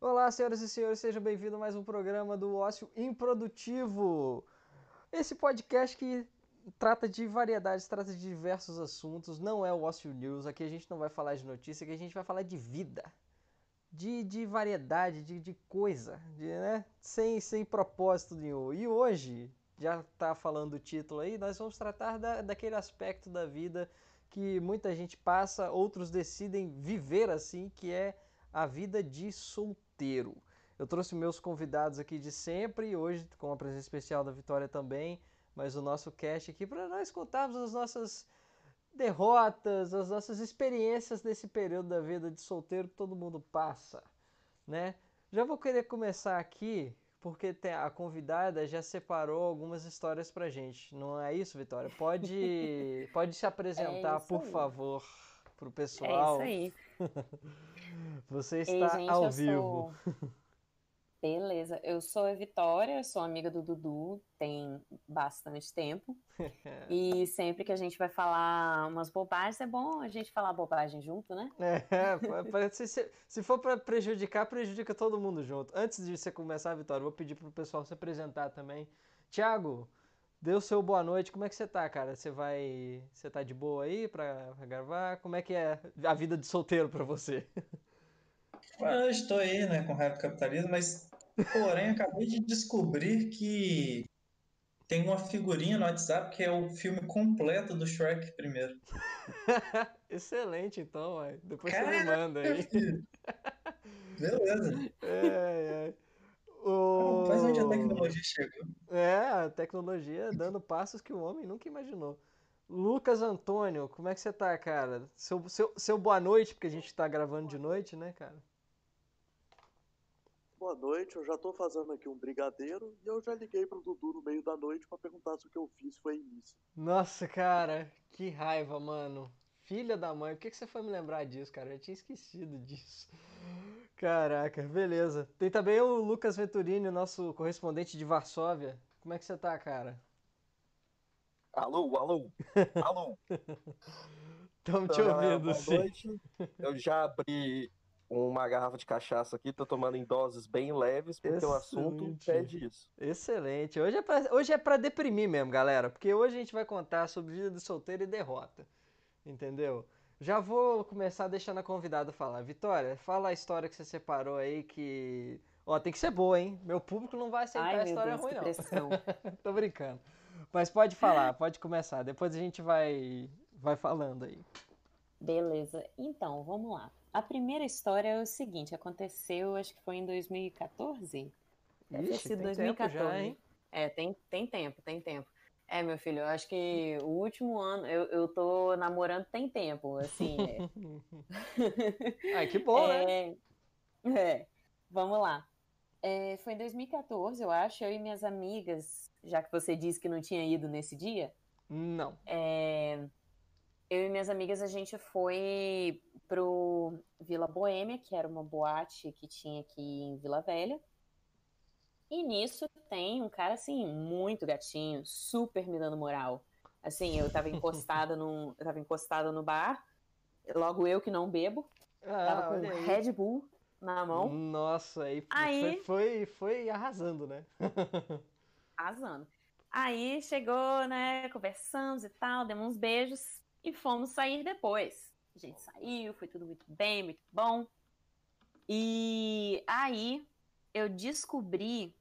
Olá, senhoras e senhores, sejam bem-vindos a mais um programa do Ócio Improdutivo. Esse podcast que trata de variedades, trata de diversos assuntos, não é o Ócio News, aqui a gente não vai falar de notícia, aqui a gente vai falar de vida, de, de variedade, de, de coisa, de, né? sem, sem propósito nenhum. E hoje, já tá falando o título aí, nós vamos tratar da, daquele aspecto da vida que muita gente passa, outros decidem viver assim, que é a vida de solteiro. Eu trouxe meus convidados aqui de sempre, hoje com a presença especial da Vitória também, mas o nosso cast aqui para nós contarmos as nossas derrotas, as nossas experiências desse período da vida de solteiro que todo mundo passa, né? Já vou querer começar aqui porque a convidada já separou algumas histórias pra gente. Não é isso, Vitória? Pode, pode se apresentar, é por aí. favor, pro pessoal. É isso aí. Você está Ei, gente, ao vivo. Sou... Beleza, eu sou a Vitória, sou amiga do Dudu, tem bastante tempo. e sempre que a gente vai falar umas bobagens, é bom a gente falar bobagem junto, né? É, se, se for para prejudicar, prejudica todo mundo junto. Antes de você começar, Vitória, vou pedir pro pessoal se apresentar também. Tiago, deu seu boa noite, como é que você tá, cara? Você vai. Você tá de boa aí pra gravar? Como é que é a vida de solteiro para você? Eu estou aí, né, com raiva do capitalismo, mas porém acabei de descobrir que tem uma figurinha no WhatsApp que é o filme completo do Shrek primeiro. Excelente, então, ué. depois Caraca, você me manda aí. Beleza. É, é. O... Faz onde a tecnologia chegou. É, a tecnologia dando passos que o homem nunca imaginou. Lucas Antônio, como é que você tá, cara? Seu, seu, seu boa noite, porque a gente tá gravando de noite, né, cara? Boa noite, eu já tô fazendo aqui um brigadeiro e eu já liguei pro Dudu no meio da noite para perguntar se o que eu fiz foi início. Nossa, cara, que raiva, mano. Filha da mãe, por que, que você foi me lembrar disso, cara? Eu tinha esquecido disso. Caraca, beleza. Tem também o Lucas Venturini, nosso correspondente de Varsóvia. Como é que você tá, cara? Alô, alô, alô. Estamos te ouvindo, boa sim. Noite. Eu já abri uma garrafa de cachaça aqui, tô tomando em doses bem leves, porque Excelente. o assunto pede isso. Excelente. Hoje é, pra, hoje é pra deprimir mesmo, galera, porque hoje a gente vai contar sobre vida de solteiro e derrota. Entendeu? Já vou começar deixando a convidada falar. Vitória, fala a história que você separou aí que. Ó, tem que ser boa, hein? Meu público não vai aceitar Ai, a história Deus, ruim, não. Pressão. Tô brincando. Mas pode falar, pode começar. Depois a gente vai, vai falando aí. Beleza. Então, vamos lá. A primeira história é o seguinte, aconteceu, acho que foi em 2014. Deve ter sido 2014. Já, hein? É, tem, tem tempo, tem tempo. É, meu filho, eu acho que o último ano, eu, eu tô namorando tem tempo, assim. É. Ai, que bom, é, né? É, vamos lá. É, foi em 2014, eu acho, eu e minhas amigas, já que você disse que não tinha ido nesse dia. Não. É, eu e minhas amigas, a gente foi pro Vila Boêmia, que era uma boate que tinha aqui em Vila Velha. E nisso tem um cara, assim, muito gatinho, super me dando moral. Assim, eu tava encostada no, eu tava encostada no bar, logo eu que não bebo, ah, tava com um Red Bull na mão. Nossa, aí, aí... Foi, foi, foi arrasando, né? arrasando. Aí chegou, né, conversamos e tal, demos uns beijos e fomos sair depois. A gente saiu, foi tudo muito bem, muito bom. E aí eu descobri.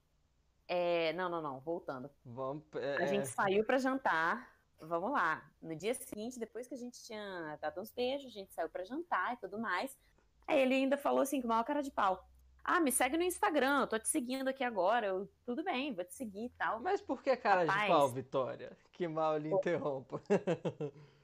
É... Não, não, não, voltando. Vamos, é... A gente saiu para jantar. Vamos lá. No dia seguinte, depois que a gente tinha dado uns beijos, a gente saiu para jantar e tudo mais. Aí ele ainda falou assim, com maior cara de pau. Ah, me segue no Instagram, eu tô te seguindo aqui agora. Eu, tudo bem, vou te seguir e tal. Mas por que cara Rapaz, de pau, Vitória? Que mal lhe interrompa.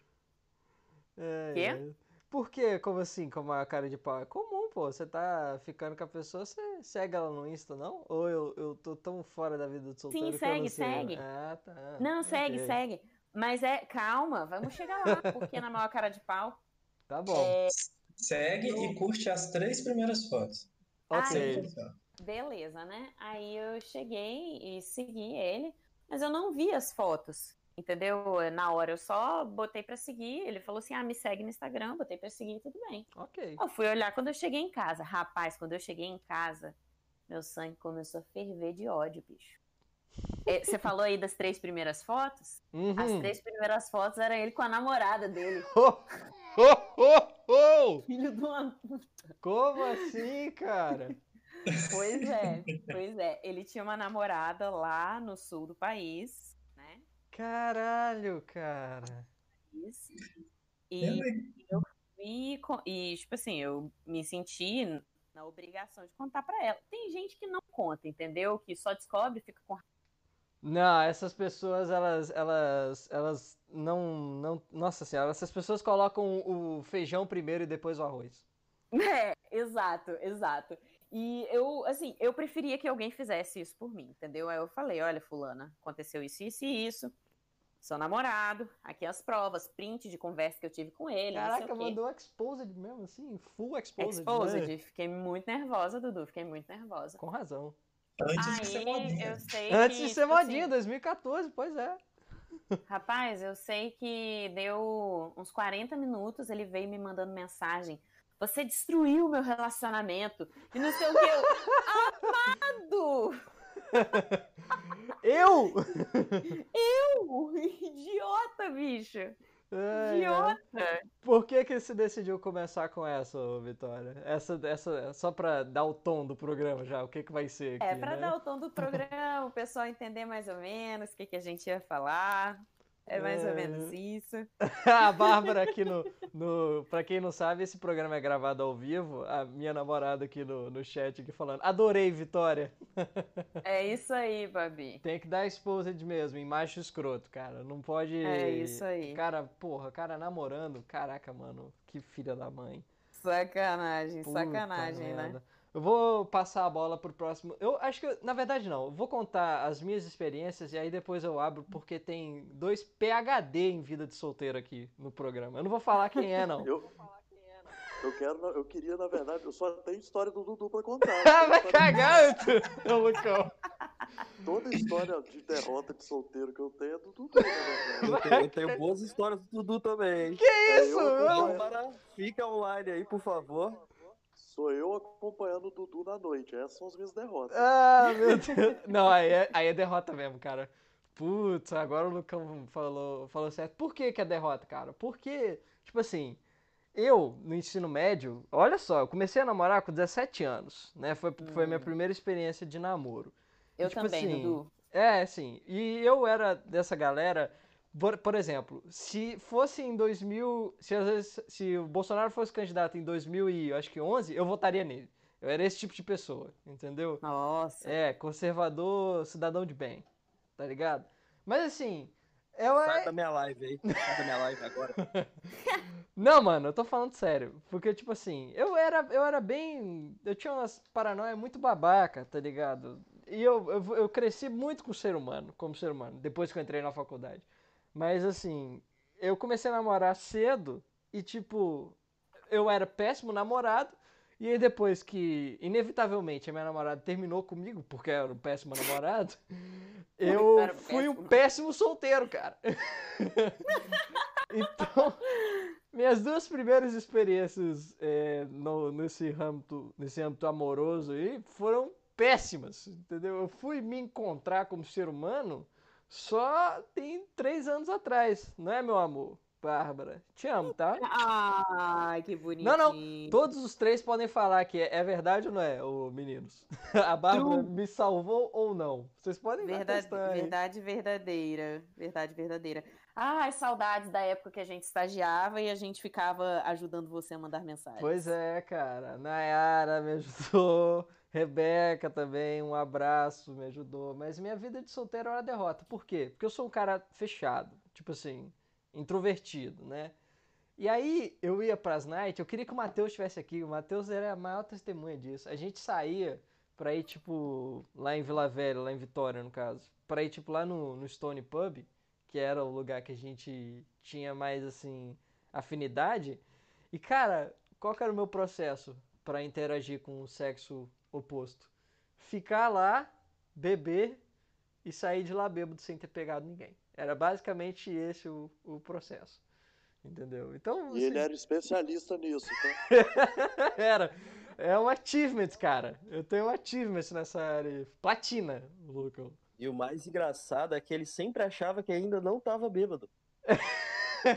É, Quê? É. Por quê? Como assim, com a cara de pau? É comum, pô. Você tá ficando com a pessoa, você segue ela no Insta, não? Ou eu, eu tô tão fora da vida do solteiro Sim, segue, segue. Ah, tá. Não, okay. segue, segue. Mas é, calma, vamos chegar lá, porque na maior cara de pau. Tá bom. É... Segue eu... e curte as três primeiras fotos. Ok. beleza, né? Aí eu cheguei e segui ele, mas eu não vi as fotos. Entendeu? Na hora eu só botei pra seguir. Ele falou assim: ah, me segue no Instagram, botei pra seguir, tudo bem. Ok. Eu fui olhar quando eu cheguei em casa. Rapaz, quando eu cheguei em casa, meu sangue começou a ferver de ódio, bicho. É, Você falou aí das três primeiras fotos? As Uhum. três primeiras fotos eram ele com a namorada dele. Oh, oh, oh, oh! Filho de uma Como assim, cara? Pois é, pois é. Ele tinha uma namorada lá no sul do país? Caralho, cara. Isso. É E, legal. e, e, tipo assim, eu me senti na obrigação de contar pra ela. Tem gente que não conta, entendeu? Que só descobre e fica com Não, essas pessoas, elas, elas, elas não, não, nossa senhora, essas pessoas colocam o feijão primeiro e depois o arroz. É, exato, exato. E eu, assim, eu preferia que alguém fizesse isso por mim, entendeu? Aí eu falei, olha, fulana, aconteceu isso, isso e isso. Seu namorado, aqui as provas, print de conversa que eu tive com ele, Caraca, mandou exposed mesmo, assim, full exposed. Exposed. né? Fiquei muito nervosa, Dudu, fiquei muito nervosa. Com razão. Antes de ser Aí modinha. eu sei Antes que, de ser tipo assim, modinha, 2014, pois é. Rapaz, eu sei que deu uns 40 minutos, ele veio me mandando mensagem. Você destruiu meu relacionamento. E não sei o que. Eu, Amado! Eu! Eu! Idiota, bicho! Ai. Idiota! Por que que você decidiu começar com essa, Vitória? Essa, essa, só pra dar o tom do programa já, o que que vai ser aqui, É, pra né? dar o tom do programa, o pessoal entender mais ou menos o que, que a gente ia falar. É mais É. ou menos isso. A Bárbara aqui no, no. Pra quem não sabe, esse programa é gravado ao vivo. A minha namorada aqui no, no chat aqui falando. Adorei, Vitória. É isso aí, Babi. Tem que dar exposed mesmo, em macho escroto, cara. Não pode. É isso aí. Cara, porra, cara namorando. Caraca, mano. Que filha da mãe. Sacanagem, Puta sacanagem, né? Eu vou passar a bola pro próximo. Eu acho que, na verdade, não. Eu vou contar as minhas experiências e aí depois eu abro, porque tem dois PHD em vida de solteiro aqui no programa. Eu não vou falar quem é, não. Eu, eu quero, eu queria, na verdade, eu só tenho história do Dudu pra contar. Ah, vai cagar, ô Lucão. Toda história de derrota de solteiro que eu tenho é do Dudu, verdade. Eu tenho, eu tenho boas histórias do Dudu também. Que isso? eu- fica online aí, por favor. Sou eu acompanhando o Dudu na noite. Essas são as minhas derrotas. Ah, meu Deus. Não, aí é, aí é derrota mesmo, cara. Putz, agora o Lucão falou, falou certo. Por que que é derrota, cara? Porque, tipo assim, eu, no ensino médio, olha só, eu comecei a namorar com 17 anos, né? Foi, foi a minha primeira experiência de namoro. Eu Tipo também, assim, Dudu. É, assim, e eu era dessa galera, por, por exemplo, se fosse em 2000, se às vezes, se o Bolsonaro fosse candidato em 2000 e acho que 11, eu votaria nele. Eu era esse tipo de pessoa, entendeu? Nossa. É, conservador, cidadão de bem, tá ligado? Mas assim, eu Sai da minha live aí. Sai da minha live agora. Não, mano, eu tô falando sério. Porque, tipo assim, eu era, eu era bem. Eu tinha umas paranoia muito babaca, tá ligado? E eu, eu, eu cresci muito com o ser humano, como ser humano, depois que eu entrei na faculdade. Mas, assim, eu comecei a namorar cedo e, tipo, eu era péssimo namorado. E aí, depois que, inevitavelmente, a minha namorada terminou comigo, porque eu era um péssimo namorado, eu fui um péssimo. péssimo solteiro, cara. Então, minhas duas primeiras experiências é, no- nesse, âmbito, nesse âmbito amoroso aí foram péssimas, entendeu? Eu fui me encontrar como ser humano só tem três anos atrás, não é, meu amor? Bárbara, te amo, tá? Ai, que bonitinho. Não, não, Todos os três podem falar que é, é verdade ou não é, ô meninos? A Bárbara True. me salvou ou não? Vocês podem Verdade, atestar aí. verdade verdadeira. Verdade verdadeira. Ai, saudades da época que a gente estagiava e a gente ficava ajudando você a mandar mensagens. Pois é, cara. Nayara me ajudou. Rebeca também, um abraço, me ajudou. Mas minha vida de solteiro era derrota. Por quê? Porque eu sou um cara fechado. Tipo assim, introvertido, né? E aí eu ia pras nights, eu queria que o Matheus estivesse aqui. O Matheus era a maior testemunha disso. A gente saía pra ir, tipo, lá em Vila Velha, lá em Vitória, no caso. Pra ir, tipo, lá no, no Stone Pub, que era o lugar que a gente tinha mais, assim, afinidade. E, cara, qual que era o meu processo pra interagir com o sexo oposto? Ficar lá, beber e sair de lá bêbado sem ter pegado ninguém. Era basicamente esse o, o processo. Entendeu? Então. E ele era especialista nisso, tá? era. É um achievement, cara. Eu tenho um achievement nessa área. Platina, Lucas. E o mais engraçado é que ele sempre achava que ainda não tava bêbado.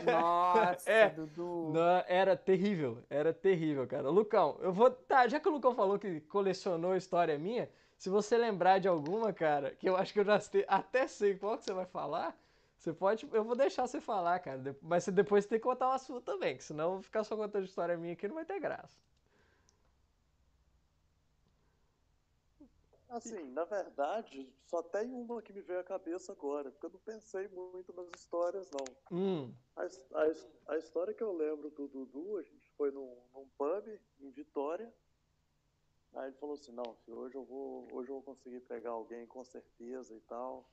Nossa, É. Dudu. Não, era terrível, era terrível, cara. Lucão, eu vou. Tá, já que o Lucão falou que colecionou história minha, se você lembrar de alguma, cara, que eu acho que eu já até sei qual que você vai falar, você pode. Eu vou deixar você falar, cara. Mas você depois tem que contar uma sua também, que senão eu vou ficar só contando história minha aqui não vai ter graça. Assim, na verdade, só tem uma que me veio à cabeça agora, porque eu não pensei muito nas histórias, não. Hum, A, a a história que eu lembro do Dudu, a gente foi num, num pub em Vitória. Aí ele falou assim, não, filho, hoje eu vou, hoje eu vou conseguir pegar alguém com certeza e tal.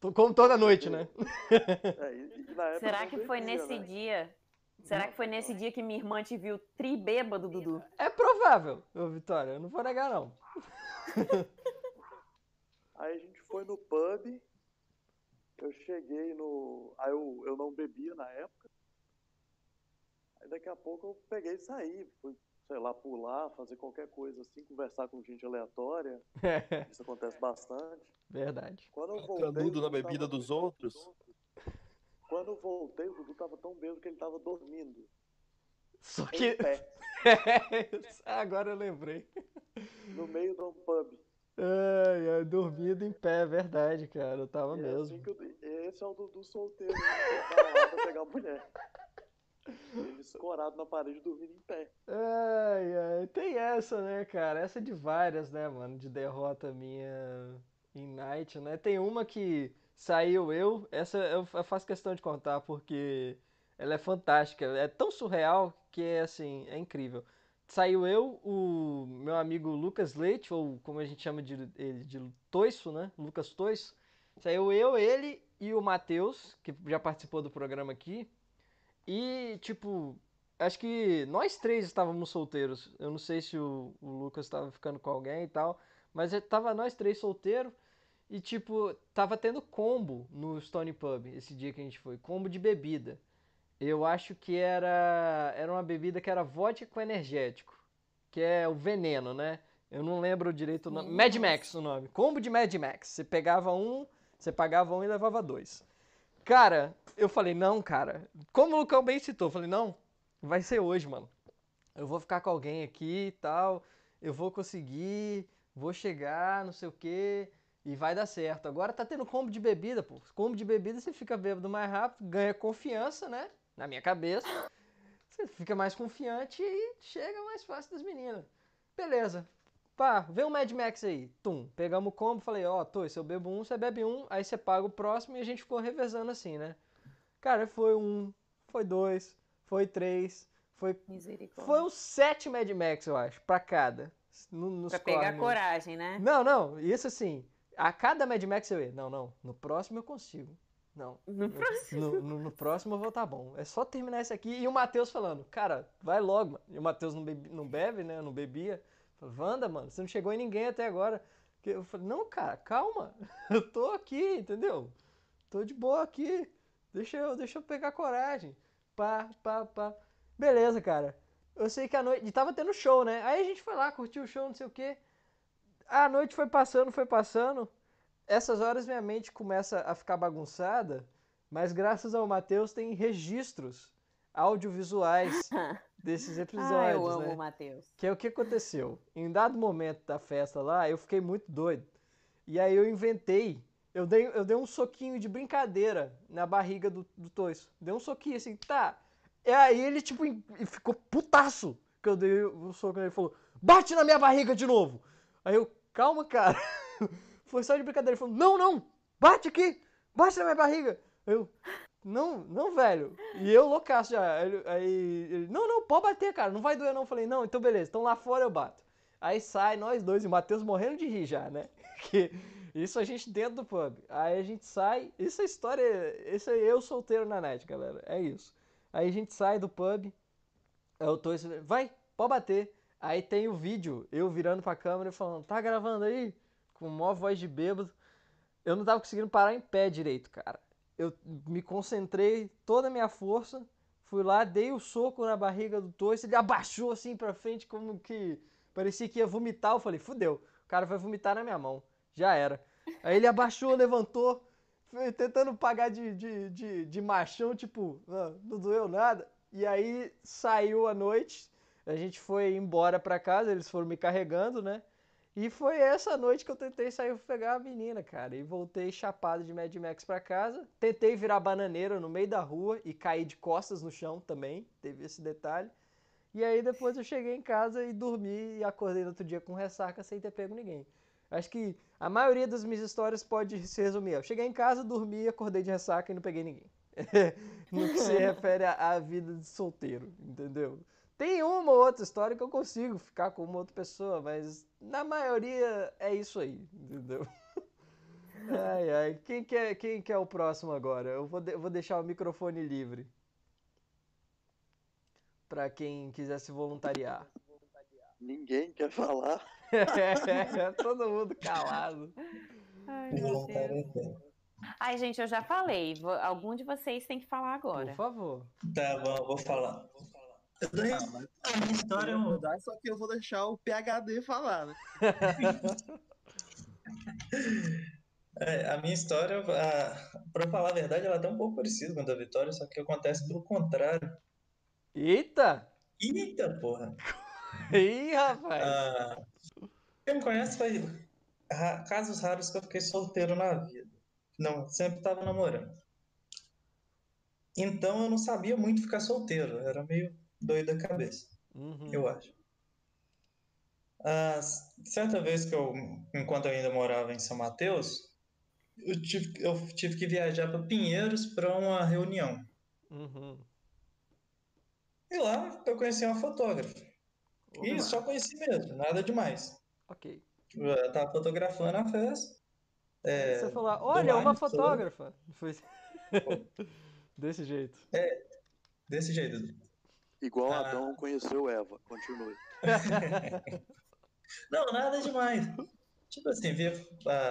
tô- como toda noite, né? É, e- e Será que foi bebia, nesse né? dia? Será que foi nesse dia que minha irmã te viu tribêbado, Dudu? É provável, ô Vitória, eu não vou negar, não. Aí a gente foi no pub, eu cheguei no. Aí eu, eu não bebia na época. Aí daqui a pouco eu peguei e saí. Fui, sei lá, pular, fazer qualquer coisa assim, conversar com gente aleatória. Isso acontece bastante. Verdade. Quando eu voltei. Canudo na bebida dos outros. Quando eu voltei, o Dudu tava tão bêbado que ele tava dormindo. Só Em que. pé, Agora eu lembrei. no meio de um pub. Ai, ai, dormindo em pé, é verdade, cara. Eu tava E é mesmo. assim que eu- esse é o Dudu solteiro, né? que tava lá pra pegar mulher. Ele escorado na parede dormindo em pé. Ai, ai, tem essa, né, cara? Essa de várias, né, mano, de derrota minha em Night, né? Tem uma que saiu eu, essa eu fa- faço questão de contar porque ela é fantástica, é tão surreal que é assim, é incrível. Saiu eu, o meu amigo Lucas Leite, ou como a gente chama de ele, de Toiço, né? Lucas Toiço. Saiu eu, ele e o Matheus, que já participou do programa aqui. E, tipo, acho que nós três estávamos solteiros. Eu não sei se o, o Lucas estava ficando com alguém e tal, mas tava nós três solteiros e, tipo, tava tendo combo no Stone Pub esse dia que a gente foi, combo de bebida. Eu acho que era era uma bebida que era vodka com energético, que é o veneno, né? Eu não lembro direito o nome. Mad. Max o nome. Combo de Mad Max. Você pegava um, você pagava um e levava dois. Cara, eu falei, não, cara. Como o Lucão bem citou, eu falei, não, vai ser hoje, mano. Eu vou ficar com alguém aqui e tal. Eu vou conseguir, vou chegar, não sei o quê. E vai dar certo. Agora tá tendo combo de bebida, pô. Combo de bebida você fica bêbado mais rápido, ganha confiança, né? Na minha cabeça. Você fica mais confiante e chega mais fácil das meninas. Beleza. Pá, vê um Mad Max aí. Tum. Pegamos o combo, falei, ó, tô, se eu bebo um, você bebe um, aí você paga o próximo e a gente ficou revezando assim, né? Cara, foi um, foi dois, foi três, foi. Misericórdia. Foi uns sete Mad Max, eu acho, pra cada. No, nos Pra pegar coragem, né? Não, não, isso assim. A cada Mad Max eu ia. Não, não. No próximo eu consigo. Não. No No, no- no próximo eu vou tá bom. É só terminar esse aqui. E o Matheus falando, cara, vai logo, mano. E o Matheus não, bebi- não bebe, né? Não bebia. Falei, Wanda, mano, você não chegou em ninguém até agora. Eu falei, não, cara, calma. Eu tô aqui, entendeu? Tô de boa aqui. Deixa eu, deixa eu pegar coragem. Pá, pá, pá. Beleza, cara. Eu sei que a noite. E tava tendo show, né? Aí a gente foi lá, curtiu o show, não sei o quê. A noite foi passando, foi passando. Essas horas minha mente começa a ficar bagunçada, mas graças ao Matheus tem registros audiovisuais desses episódios, ah, eu amo né? o Matheus. Que é o que aconteceu. Em dado momento da festa lá, eu fiquei muito doido. E aí eu inventei. Eu dei, eu dei um soquinho de brincadeira na barriga do, do Toiço. Dei um soquinho assim, tá. E aí ele, tipo, ficou putaço que eu dei o soco nele. Ele falou, bate na minha barriga de novo. Aí eu, calma, cara. Foi só de brincadeira. Ele falou, não, não, bate aqui, bate na minha barriga. Eu, não, não, velho. E eu loucaço já. Ele- aí ele, não, não, pode bater, cara, não vai doer não. Eu falei, não, então beleza, então lá fora eu bato. Aí sai nós dois, e o Matheus morrendo de rir já, né? Que isso a gente dentro do pub. Aí a gente sai, isso é história, isso é eu solteiro na net, galera, é isso. Aí a gente sai do pub, eu tô, vai, pode bater. Aí tem o vídeo, eu virando pra câmera e falando, tá gravando aí? Com maior voz de bêbado. Eu não tava conseguindo parar em pé direito, cara. eu me concentrei toda a minha força, fui lá, dei o soco na barriga do Torres, ele abaixou assim pra frente, como que parecia que ia vomitar. Eu falei, fudeu, o cara vai vomitar na minha mão. Já era. Aí ele abaixou, levantou, tentando pagar de, de, de, de machão, tipo, "Ah, não doeu nada. E aí saiu a noite, a gente foi embora pra casa, eles foram me carregando, né? E foi essa noite que eu tentei sair pegar a menina, cara. E voltei chapado de Mad Max pra casa. Tentei virar bananeira no meio da rua e caí de costas no chão também. Teve esse detalhe. E aí depois eu cheguei em casa e dormi e acordei no outro dia com ressaca sem ter pego ninguém. Acho que a maioria das minhas histórias pode se resumir. Eu cheguei em casa, dormi, acordei de ressaca e não peguei ninguém. no que se refere à vida de solteiro, entendeu? Tem uma ou outra história que eu consigo ficar com uma outra pessoa, mas na maioria é isso aí, entendeu? Ai, ai. Quem que é, quem que é o próximo agora? Eu vou, de- vou deixar o microfone livre. Pra quem quiser se voluntariar. Ninguém quer falar. Todo mundo calado. Ai, meu Deus. Ai, gente, eu já falei. Algum de vocês tem que falar Por agora. favor. Tá bom, vou falar. Eu Ah, mas a minha história é um- mudar, só que eu vou deixar o PHD falar, né? É, a minha história, a, pra falar a verdade, ela é até um pouco parecida com a da Vitória, só que acontece pelo contrário. Eita! Eita, porra! Ih, rapaz! Ah, quem me conhece foi casos raros que eu fiquei solteiro na vida. Não, sempre estava namorando. Então eu não sabia muito ficar solteiro, eu era meio doido da cabeça, Uhum. eu acho. Ah, certa vez que eu, enquanto eu ainda morava em São Mateus, eu tive, eu tive que viajar para Pinheiros para uma reunião. Uhum. E lá eu conheci uma fotógrafa. E Opa, só conheci mesmo, nada demais. Ok. Eu tava fotografando a festa. é, Você falou, olha, uma fotógrafa. Foi desse jeito. Desse jeito. Igual Ah. Adão conheceu Eva. Continue. Não, nada demais. Tipo assim, via,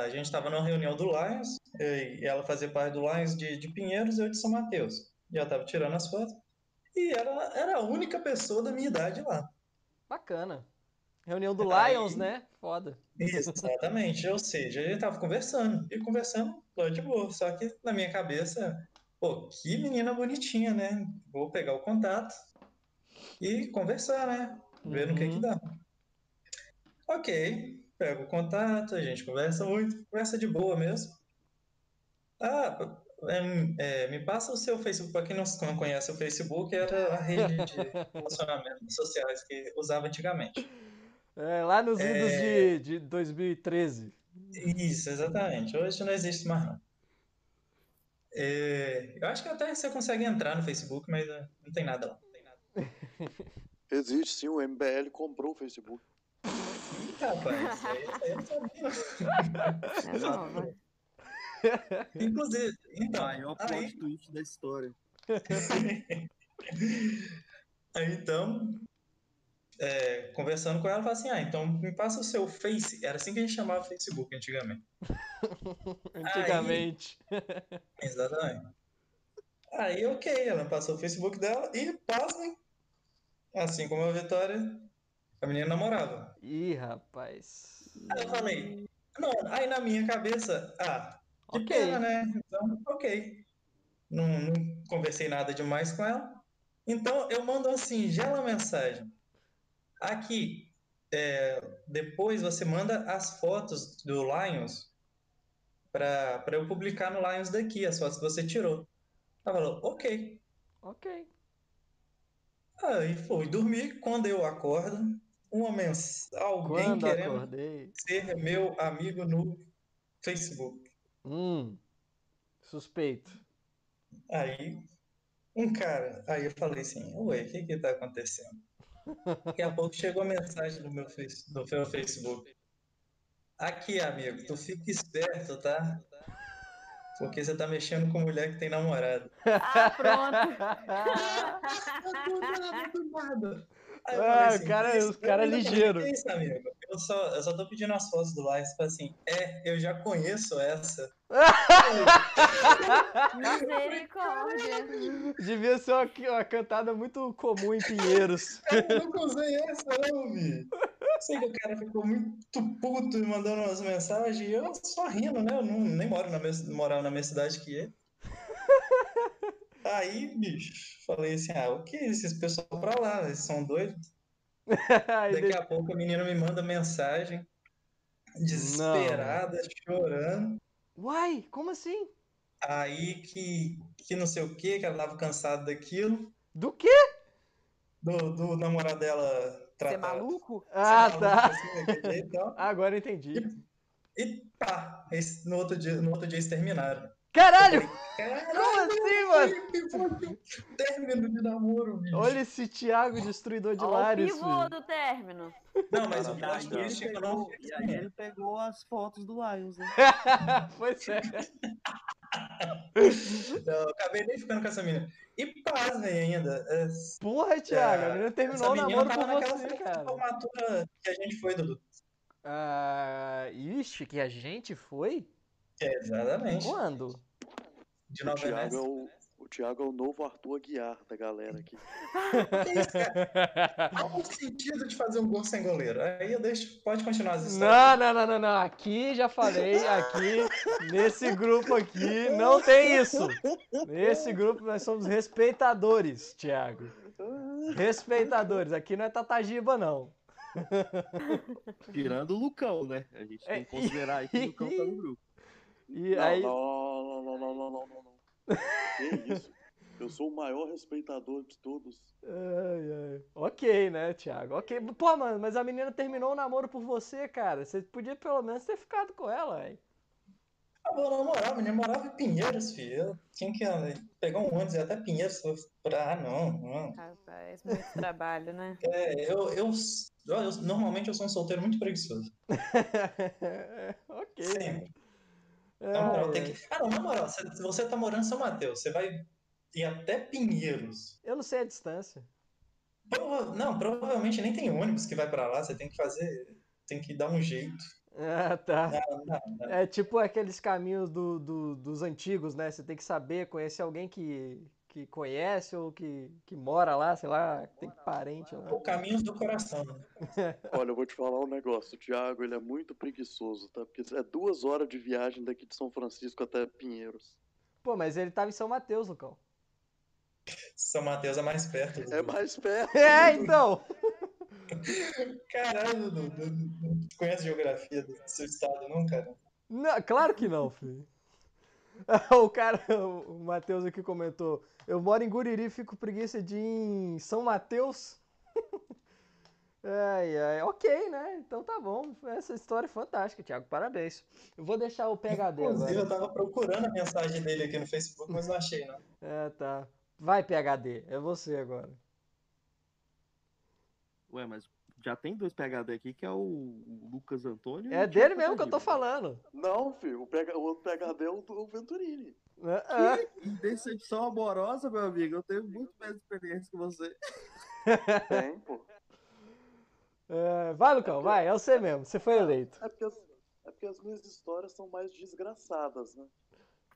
a gente tava numa reunião do Lions, e ela fazia parte do Lions de, de Pinheiros e eu de São Mateus. E ela tava tirando as fotos. E ela era a única pessoa da minha idade lá. Bacana. Reunião do Aí- Lions, né? Foda. Isso, exatamente. Ou seja, a gente tava conversando. E conversando lá de boa. Só que na minha cabeça, pô, que menina bonitinha, né? Vou pegar o contato e conversar, né? Ver no que que Uhum. dá. Ok, pego o contato, a gente conversa muito, conversa de boa mesmo. Ah, é, é, me passa o seu Facebook, para quem não, não conhece o Facebook, era a rede de relacionamentos sociais que usava antigamente. É, lá nos É. idos de, de 2013. Isso, exatamente. Hoje não existe mais, não. É, eu acho que até você consegue entrar no Facebook, mas é, não tem nada lá. Existe sim, o MBL comprou o Facebook. Ih, rapaz, isso aí, isso aí eu não sabia. É nova. Inclusive, então, Maior aí, plot twist da história. aí então, é, conversando com ela, eu falei assim, ah, então me passa o seu Face. Era assim que a gente chamava Facebook antigamente. Antigamente. Exatamente. Aí, ok, ela passou o Facebook dela e, pasmem, assim como a Vitória, a menina namorava. Ih, rapaz. Aí eu falei, não, aí na minha cabeça, ah, que Ok. pena, né? Então, ok. Não, não conversei nada demais com ela. Então, eu mando uma singela mensagem. Aqui, é, depois você manda as fotos do Lions para eu publicar no Lions daqui, as fotos que você tirou. Ela falou, ok. Ok. Aí fui dormir. Quando eu acordo, uma mens... alguém Quando querendo acordei. ser meu amigo no Facebook. Hum. Suspeito. Aí, um cara, aí eu falei assim, ué, o que que tá acontecendo? Daqui a pouco chegou a mensagem no meu, face, no meu Facebook. Aqui, amigo, tu fica esperto, tá? Porque você tá mexendo com mulher que tem namorado. Ah, pronto. Do nada. Aí eu Ah, assim, cara- "Isso, o cara é é isso, amigo? Eu só, eu só tô pedindo as fotos do Live, tipo assim, é, eu já conheço essa. Misericórdia. Devia ser uma, uma cantada muito comum em Pinheiros. Eu nunca usei essa, não. Sei que o cara ficou muito puto me mandando umas mensagens e eu só rindo, né? Eu não, nem moro na mesma, morava na mesma cidade que ele. Aí, bicho, falei assim, ah, o que é esses pessoal pra lá? Eles são doidos? Daqui a pouco a menina me manda mensagem, desesperada, chorando. Uai, como assim? Aí que, que não sei o que, que ela tava cansada daquilo, Do quê? do, do namorado dela Você é maluco? Ah, ser maluco tá. assim, e tal. Agora eu entendi. E pá, esse- no outro dia, no outro dia eles terminaram. Caralho! Caralho, Como assim, mano? término de namoro, bicho. Olha esse Thiago destruidor de Olha o lares, pivô filho. do término. Não, mas o E plot twist é que não E aí ele pegou as fotos do Lions, né? pois é. Não, eu acabei nem ficando com essa menina. E pasmem ainda. é, Porra, Thiago, a menina essa terminou o menina namoro com naquela você, cara. formatura que a gente foi, Dudu. Ah, ixi, que a gente foi? É, exatamente. Quando? De Nova Thiago, é. O, Thiago é o novo Arthur Aguiar da galera aqui. Que isso, cara? Qual o sentido de fazer um gol sem goleiro? Aí eu deixo. Pode continuar as histórias. Não, não, não, não, não. Aqui já falei, aqui, nesse grupo aqui, não tem isso. Nesse grupo nós somos respeitadores, Thiago. Respeitadores. Aqui não é Tatagiba, não. Tirando o Lucão, né? A gente tem que É, considerar aí que o Lucão tá no grupo. E Não, aí. não, não, não, não, não, não. Que isso? Eu sou o maior respeitador de todos. Ai, ai. Ok, né, Thiago? Ok. Pô, mano, mas a menina terminou o namoro por você, cara. Você podia pelo menos ter ficado com ela, hein? Ah, vou namorar, a menina morava em Pinheiros, filho. Eu tinha que ah, pegar um ônibus e até Pinheiros pra. Ah, não, não. Rapaz, muito trabalho, né? É, eu, eu, eu- eu- normalmente eu sou um solteiro muito preguiçoso. ok. Sempre. Ai, Na moral, tem que... Ah, não, na moral, se você tá morando em São Mateus, você vai ir até Pinheiros. Eu não sei a distância. Prova- Não, provavelmente nem tem ônibus que vai pra lá, você tem que fazer. Tem que dar um jeito. Ah, tá. Não, não, não. É tipo aqueles caminhos do, do- dos antigos, né? Você tem que saber, conhecer alguém que, que conhece ou que, que mora lá, sei lá, que tem parente lá. O Caminhos do Coração. né? Olha, eu vou te falar um negócio. O Thiago, ele é muito preguiçoso, tá? Porque é duas horas de viagem daqui de São Francisco até Pinheiros. Pô, mas ele tava em São Mateus, Lucão. São Mateus é mais perto. Dudu. É mais perto. É, então! Caralho, Dudu, não conhece geografia do seu estado, não, cara? Não, claro que não, filho. O cara, o Matheus aqui comentou: Eu moro em Guriri, fico preguiça de ir em São Mateus. Ai, ai, ok, né? Então tá bom. Essa história é fantástica, Thiago. Parabéns. Eu vou deixar o PHD Inclusive, agora. eu tava procurando a mensagem dele aqui no Facebook, mas não achei, não. É, tá. Vai, PHD. É você agora. Ué, mas já tem dois PHD aqui, que é o Lucas Antônio. É dele mesmo que eu tô falando. Não, filho. O, PH, o outro PHD é o, o Venturini. Ah, ah. E decepção amorosa, meu amigo, eu tenho muito mais experiência que você. Tem, pô. É, vai, Lucão, vai. É você mesmo. Você foi eleito. É porque, as, é porque as minhas histórias são mais desgraçadas, né?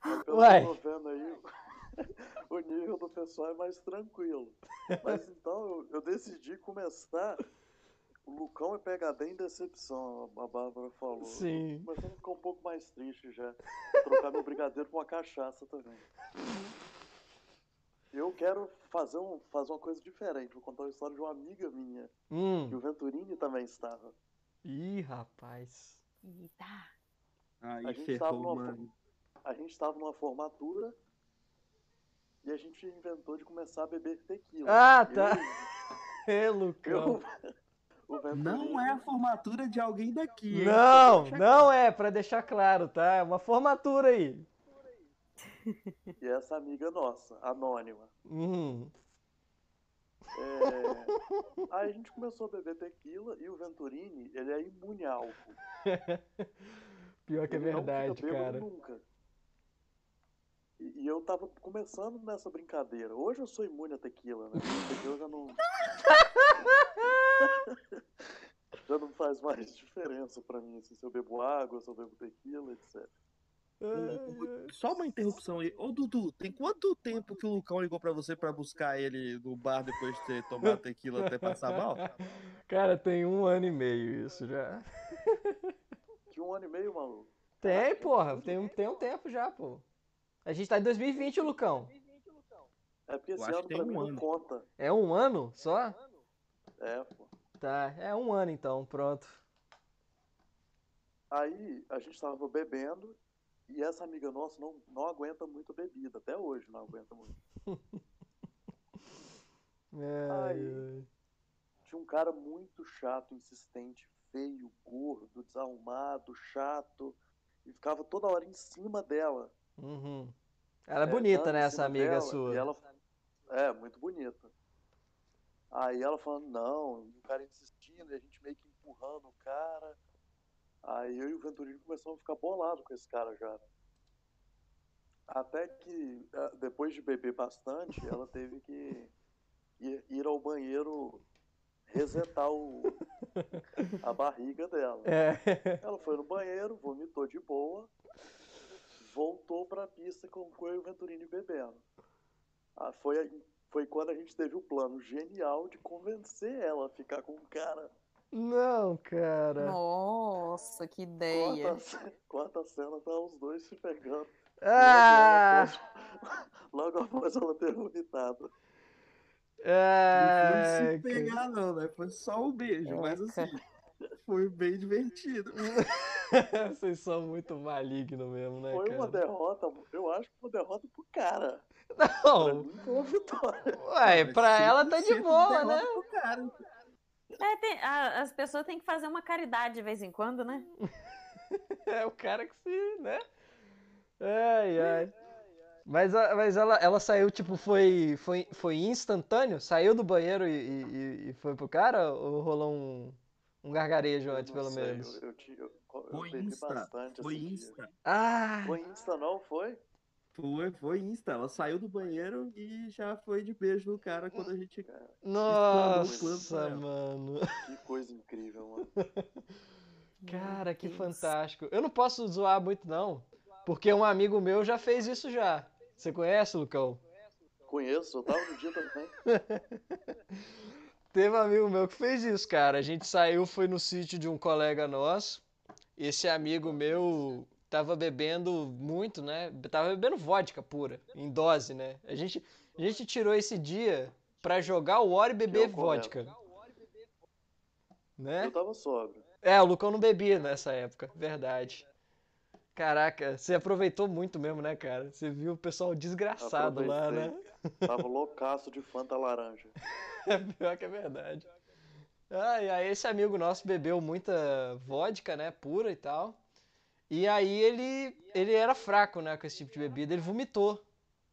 Mas pelo Uai. que eu tô vendo aí, o nível do pessoal é mais tranquilo. Mas então eu, eu decidi começar. O Lucão é PHD em decepção, a Bárbara falou. Sim. Mas eu ficar um pouco mais triste já. Vou trocar meu brigadeiro por uma cachaça também. Eu quero fazer, um, fazer uma coisa diferente. Vou contar uma história de uma amiga minha, que Hum. o Venturini também estava. Ih, rapaz. Eita. Aí A gente tava ferrou, numa, mano. a gente estava numa formatura e a gente inventou de começar a beber tequila. Ah, tá. Eu, Lucão. eu, Não é a formatura de alguém daqui. Não, não é, pra deixar claro, tá? É uma formatura aí. E essa amiga nossa, anônima. Hum. É, Aí a gente começou a beber tequila e o Venturini, ele é imune a álcool. Pior que é Ele não fica verdade, cara. Nunca. E, e eu tava começando nessa brincadeira. Hoje eu sou imune a tequila, né? Tequila já não. já não faz mais diferença pra mim, assim, se eu bebo água, se eu bebo tequila, etc. Só uma interrupção aí. Ô, Dudu, tem quanto tempo que o Lucão ligou pra você pra buscar ele no bar depois de ter tomado tequila até passar mal? Cara, tem um ano e meio isso já. Que um ano e meio, maluco. Tem, porra. Tem, um- tem um tempo já, pô. A gente tá em 2020, Lucão. É porque esse ano pra mim um não ano. conta. É um ano só? É, pô. Tá, é um ano então, pronto. Aí a gente tava bebendo e essa amiga nossa não, não aguenta muito bebida. Até hoje não aguenta muito. Ai, Ai. ai. Tinha um cara muito chato, insistente, feio, gordo, desarrumado, chato. E ficava toda hora em cima dela. Uhum. Ela é É, bonita, né, essa amiga dela, sua? E ela, é, muito bonita. Aí ela falando, não, o cara insistindo, e a gente meio que empurrando o cara. Aí eu e o Venturini começamos a ficar bolado com esse cara já. né? Até que, ah, depois de beber bastante, ela teve que ir, ir ao banheiro resetar o, a barriga dela. É. Ela foi no banheiro, vomitou de boa, voltou pra pista com e o Venturini bebendo. Ah, foi, aí- foi quando a gente teve o plano genial de convencer ela a ficar com o cara. Não, cara. Nossa, que ideia. Quarta, quarta cena tá os dois se pegando. Ah! Logo após ela ter vomitado. Não Ai, foi se pegar, não, né? Foi só um beijo, mas assim, foi bem divertido. Vocês são muito malignos mesmo, né, Foi uma cara? derrota, eu acho que uma derrota pro cara. Pra Não. mim foi uma vitória. Ué, pra ela tá de 100% boa, né? pro cara. É, tem- a- as pessoas têm que fazer uma caridade de vez em quando, né? É o cara que se, né? Ai, ai. Mas, a- mas ela, ela saiu, tipo, foi, foi, foi instantâneo? Saiu do banheiro e, e- e foi pro cara? Ou rolou um, um gargarejo antes, pelo sei, menos? Eu, eu, eu Foi bebi Insta, bastante Foi dia. Insta. Ah! Foi Insta, não foi? Foi, foi Insta. Ela saiu do banheiro e já foi de beijo no cara quando a gente. Nossa, mano. Que coisa incrível, mano. Cara, que fantástico. Eu não posso zoar muito, não. Porque um amigo meu já fez isso já. Você conhece, Lucão? Conheço, eu tava no dia também. Teve um amigo meu que fez isso, cara. A gente saiu, foi no sítio de um colega nosso. Esse amigo meu tava bebendo muito, né? Tava bebendo vodka pura, em dose, né? A gente, a gente tirou esse dia pra jogar o War e beber vodka. Né? Eu tava sóbrio. É, o Lucão não bebia nessa época, verdade. Caraca, você aproveitou muito mesmo, né, cara? Você viu o pessoal desgraçado lá, né? Tava loucaço de Fanta laranja. É pior que é verdade. Ah, e aí esse amigo nosso bebeu muita vodka, né, pura e tal. E aí ele, ele era fraco, né, com esse tipo de bebida, ele vomitou,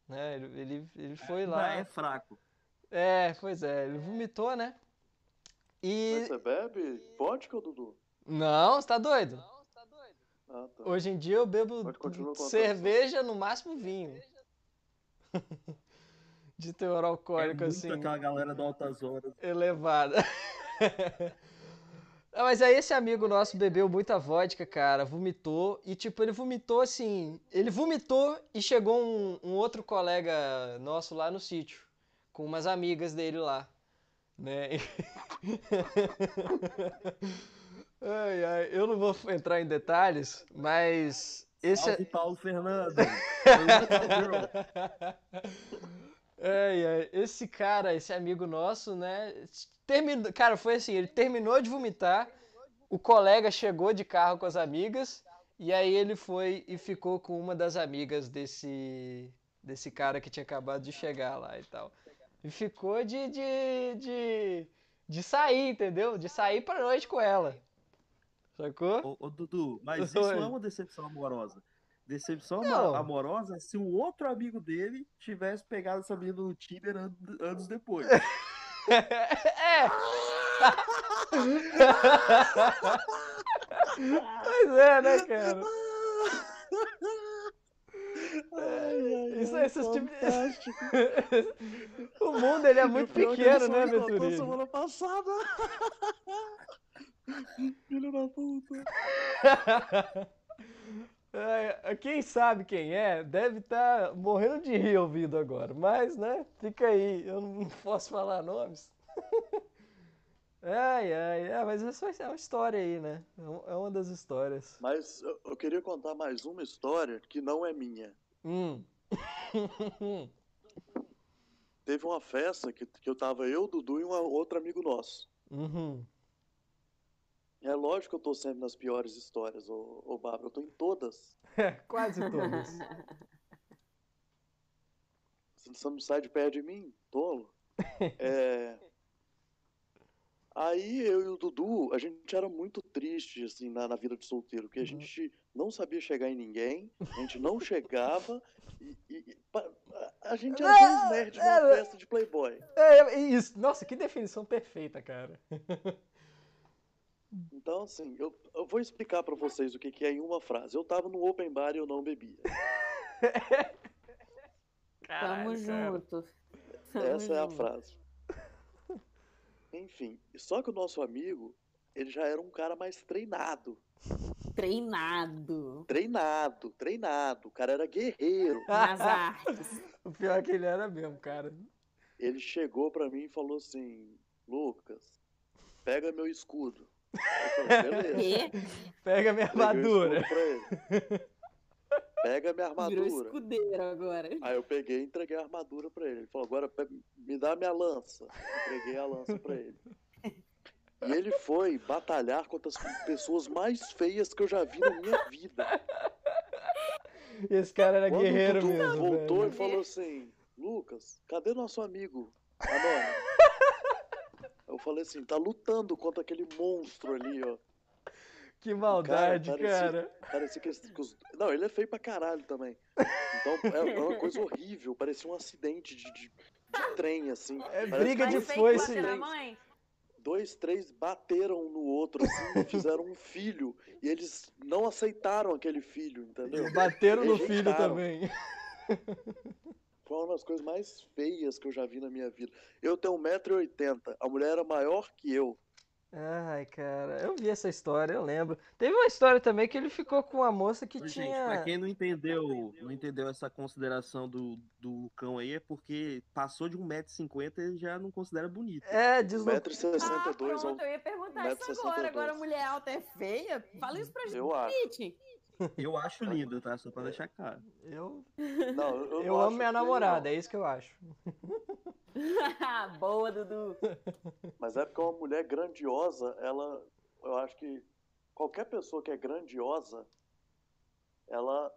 né, ele, ele, ele foi lá. é fraco. É, pois é, ele vomitou, né. Mas E... você bebe vodka, Dudu? Não, você tá doido? Ah, tá. Hoje em dia eu bebo cerveja, no máximo vinho. De teor É alcoólico, muito assim, aquela galera do Altas Horas. elevada. Ah, Mas aí esse amigo nosso bebeu muita vodka, cara, vomitou, e tipo, ele vomitou assim, ele vomitou e chegou um, um outro colega nosso lá no sítio, com umas amigas dele lá, né? Ai, ai, eu não vou entrar em detalhes, mas esse Salve Paulo Fernando. Ai, esse cara, esse amigo nosso, né? Terminou, cara, foi assim, ele terminou de vomitar, o colega chegou de carro com as amigas, e aí ele foi e ficou com uma das amigas desse, desse cara que tinha acabado de chegar lá e tal. E ficou de, de, de, de sair, entendeu? De sair pra noite com ela. Sacou? Ô, ô, Dudu, mas isso Oi. não é uma decepção amorosa. Decepção Não. amorosa é se um outro amigo dele tivesse pegado essa menina no Tinder an- anos depois. É! pois é, né, cara? Isso, esses tipos de... Fantástico. O mundo ele é muito é pequeno, né, Venturini? semana passada. Filho da puta. É, quem sabe quem é, deve estar morrendo de rir ouvindo agora. Mas, né, fica aí, eu não posso falar nomes. Ai, ai, é, mas é só é uma história aí, né? É É uma das histórias. Mas eu, eu queria contar mais uma história que não é minha. Hum. Teve uma festa que, que eu tava eu, Dudu e um outro amigo nosso. Uhum. É lógico que eu tô sempre nas piores histórias, ô, ô Bárbara. Eu tô em todas. É, quase todas. Você não sai de perto de mim, tolo. É... Aí eu e o Dudu, a gente era muito triste, assim, na, na vida de solteiro, porque a gente não sabia chegar em ninguém, a gente não chegava e, e- a gente era dois nerds numa é, festa de Playboy. É, é isso. Nossa, que definição perfeita, cara. Então, assim, eu, eu vou explicar pra vocês o que, que é em uma frase. Eu tava no open bar e eu não bebia. Tamo junto. Tamo Essa é a junto. frase. Enfim, só que o nosso amigo, ele já era um cara mais treinado. Treinado Treinado, treinado. O cara era guerreiro. nas artes. O pior é que ele era mesmo, cara. Ele chegou pra mim e falou assim: Lucas, pega meu escudo. Beleza. Pega minha armadura. Pega minha Virou armadura. escudeiro agora. Aí eu peguei e entreguei a armadura pra ele. Ele falou, agora me dá minha lança. Entreguei a lança pra ele. E ele foi batalhar contra as pessoas mais feias que eu já vi na minha vida. Esse cara era Quando guerreiro o Dudu mesmo. voltou velho. e falou assim, Lucas, cadê nosso amigo anônimo? Eu falei assim, tá lutando contra aquele monstro ali, ó. Que maldade, Cara, cara. parecia- Parecia que, que os... Não, ele é feio pra caralho também. Então é é uma coisa horrível, parecia um acidente de, de- de trem, assim. É Parece briga de foice. mãe? dois, três bateram um no outro, assim, fizeram um filho. E eles não aceitaram aquele filho, entendeu? Bateram no filho também. Foi uma das coisas mais feias que eu já vi na minha vida. Eu tenho 1,80m, a mulher era maior que eu. Ai, cara, eu vi essa história, eu lembro. Teve uma história também que ele ficou com uma moça que Ô, Gente, tinha. pra quem não entendeu, não entendeu essa consideração do, do cão aí, é porque passou de 1,50m e já não considera bonito. É, deslo... 1,62m Ah, pronto, eu ia perguntar isso 1,62. agora. Agora a mulher alta é feia? Fala isso pra gente. Eu acho. Eu acho lindo, tá? Só pra deixar claro. Eu, Não, eu, eu não amo minha namorada, não. é isso que eu acho. Boa, Dudu. Mas é porque uma mulher grandiosa, ela. Eu acho que qualquer pessoa que é grandiosa, ela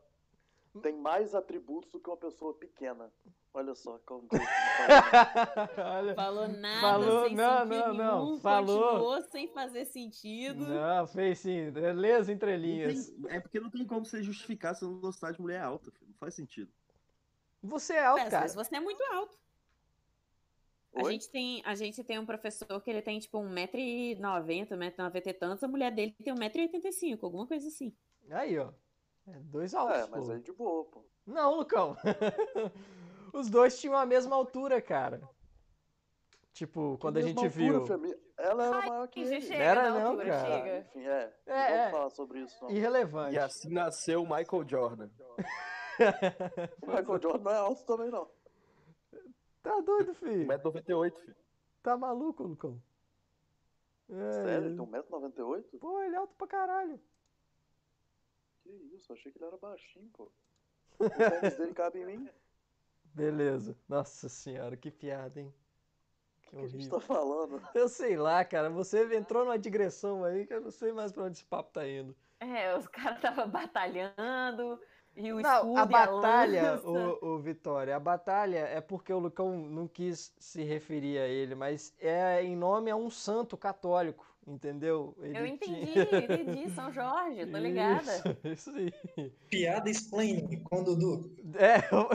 tem mais atributos do que uma pessoa pequena. Olha só como Olha, Falou nada Falou- sem não, sentido não, não, nenhum, falou. sem fazer sentido. não, fez sim. Lê as entrelinhas. tem- é porque não tem como você justificar se não gostar de mulher alta, filho. Não faz sentido. Você é alto, Peço, cara. mas você é muito alto. A gente, tem, a gente tem um professor que ele tem tipo 1,90m, 1,90m e tantos, a mulher dele tem 1,85m, alguma coisa assim. Aí, ó. É dois altos, É, mas pô. aí de boa, pô. Não, Lucão. Os dois tinham a mesma altura, cara. Tipo, quando a gente altura, viu. Femi- Ela era maior que ele. chega Era não, altura, cara. Chega. enfim, é. É, não vamos é. falar sobre isso, não. Irrelevante. E assim nasceu o Michael Jordan. O Michael Jordan não é alto também, não. Tá doido, filho? 1,98m, filho. Tá maluco, Lucão? É, Sério? Ele tem 1,98m? Pô, ele é alto pra caralho. Que isso, achei que ele era baixinho, pô. O tênis dele cabe em mim. Beleza. Nossa senhora, que piada, hein? Que O que a gente tá falando? Eu sei lá, cara. Você entrou numa digressão aí que eu não sei mais pra onde esse papo tá indo. É, os caras estavam batalhando e o Não, escudo a e batalha, lança. o, o Vitória, a batalha é porque o Lucão não quis se referir a ele, mas é em nome a um santo católico, entendeu? Eu Ele entendi, tinha- eu entendi, São Jorge, tô ligada. Isso, isso aí. Piada explain com o Dudu. É, eu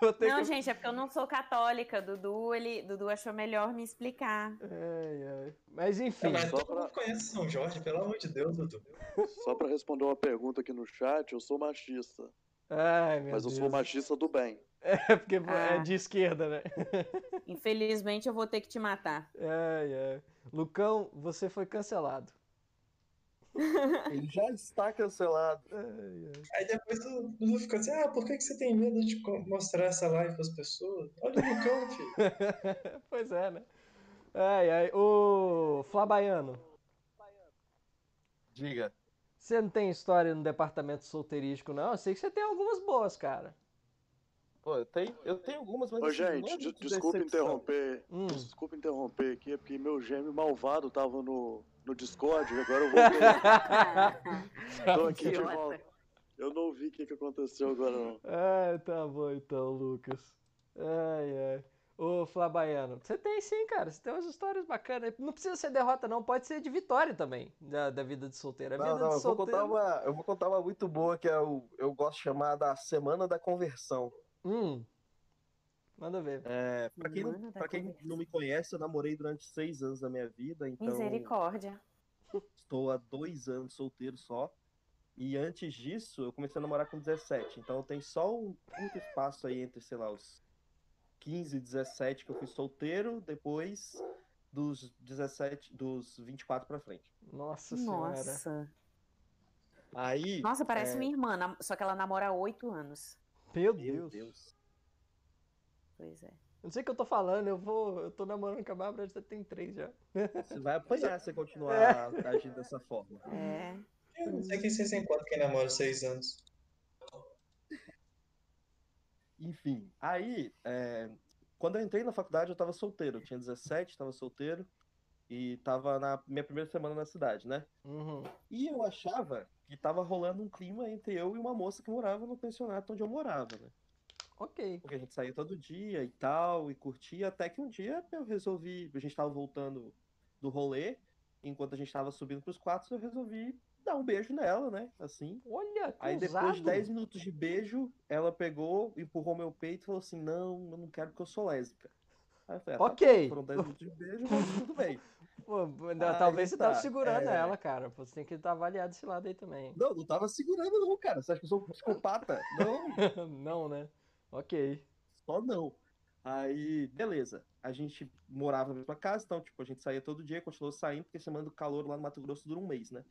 vou ter Não, que... gente, é porque eu não sou católica. Dudu, ele, Dudu achou melhor me explicar. Ai, ai. Mas É, enfim, mas só todo pra- mundo conhece São Jorge, pelo amor de Deus, Dudu. Só pra responder uma pergunta aqui no chat, eu sou machista. Ai, meu Mas eu Deus. sou machista do bem. É porque é Ah. de esquerda, né? Infelizmente eu vou ter que te matar. Ai, ai. Lucão, você foi cancelado. Ele já está cancelado. Ai, ai. Aí depois o Dudu ficou assim, ah, por que, que você tem medo de mostrar essa live pras pessoas? Olha o Lucão, filho. pois é, né? Ai, ai. Ô, Flabaiano, Diga. você não tem história no departamento solteirístico, não? Eu sei que você tem algumas boas, cara. Pô, eu tenho, eu tenho algumas, mas Ô, assim, não é gente, de- desculpa interromper. Hum. Desculpa interromper aqui, é porque meu gêmeo malvado tava no, no Discord, agora eu voltei. Tô aqui de volta. Eu não vi o que, que aconteceu agora, não. Ai, tá bom então, Lucas. Ai, ai. Ô, Flabaiano, você tem sim, cara. Você tem umas histórias bacanas. Não precisa ser derrota, não. Pode ser de vitória também, da, da vida de solteiro. A vida Não, não, de eu vou, solteiro... contar uma, eu vou contar uma muito boa que é o, eu gosto de chamar da Semana da Conversão. Hum. Manda ver. É, pra quem, da pra quem não me conhece, eu namorei durante seis anos da minha vida, então Misericórdia. estou há dois anos solteiro só. E antes disso, eu comecei a namorar com 17. Então tem só um curto espaço aí entre, sei lá, os 15 e 17 que eu fui solteiro, depois dos 17, dos 24 pra frente. Nossa senhora. Nossa. Aí. Nossa, parece é, minha irmã, só que ela namora há oito anos. Meu Meu Deus. Deus. Pois é. Não sei o que eu tô falando. Eu vou. Eu tô namorando com a Bárbara, já tem três já. Você vai apanhar se você continuar É. agindo dessa forma. É. Eu não sei quem vocês encontram quem namora seis anos. Enfim, aí, é, quando eu entrei na faculdade, eu tava solteiro. Eu tinha 17, tava solteiro. E tava na minha primeira semana na cidade, né? Uhum. E eu achava que tava rolando um clima entre eu e uma moça que morava no pensionato onde eu morava, né? Ok. Porque a gente saía todo dia e tal, e curtia, até que um dia eu resolvi, a gente tava voltando do rolê, enquanto a gente tava subindo pros quartos, eu resolvi dar um beijo nela, né? Assim. Olha, que Aí depois de ousado. 10 minutos de beijo, ela pegou, empurrou meu peito e falou assim: Não, eu não quero porque eu sou lésbica. Falei, ah, tá Ok. bom, foram 10 minutos de beijo, mas tudo bem. Pô, Aí talvez você tava tá, segurando é. ela, cara. Pô, Você tem que estar avaliado esse lado aí também. Não, não tava segurando, não, cara. Você acha que eu sou um psicopata? Não, não, né? Ok. só não. Aí, beleza. A gente morava na mesma casa, então, tipo, a gente saía todo dia, continuou saindo, porque semana do calor lá no Mato Grosso dura um mês, né?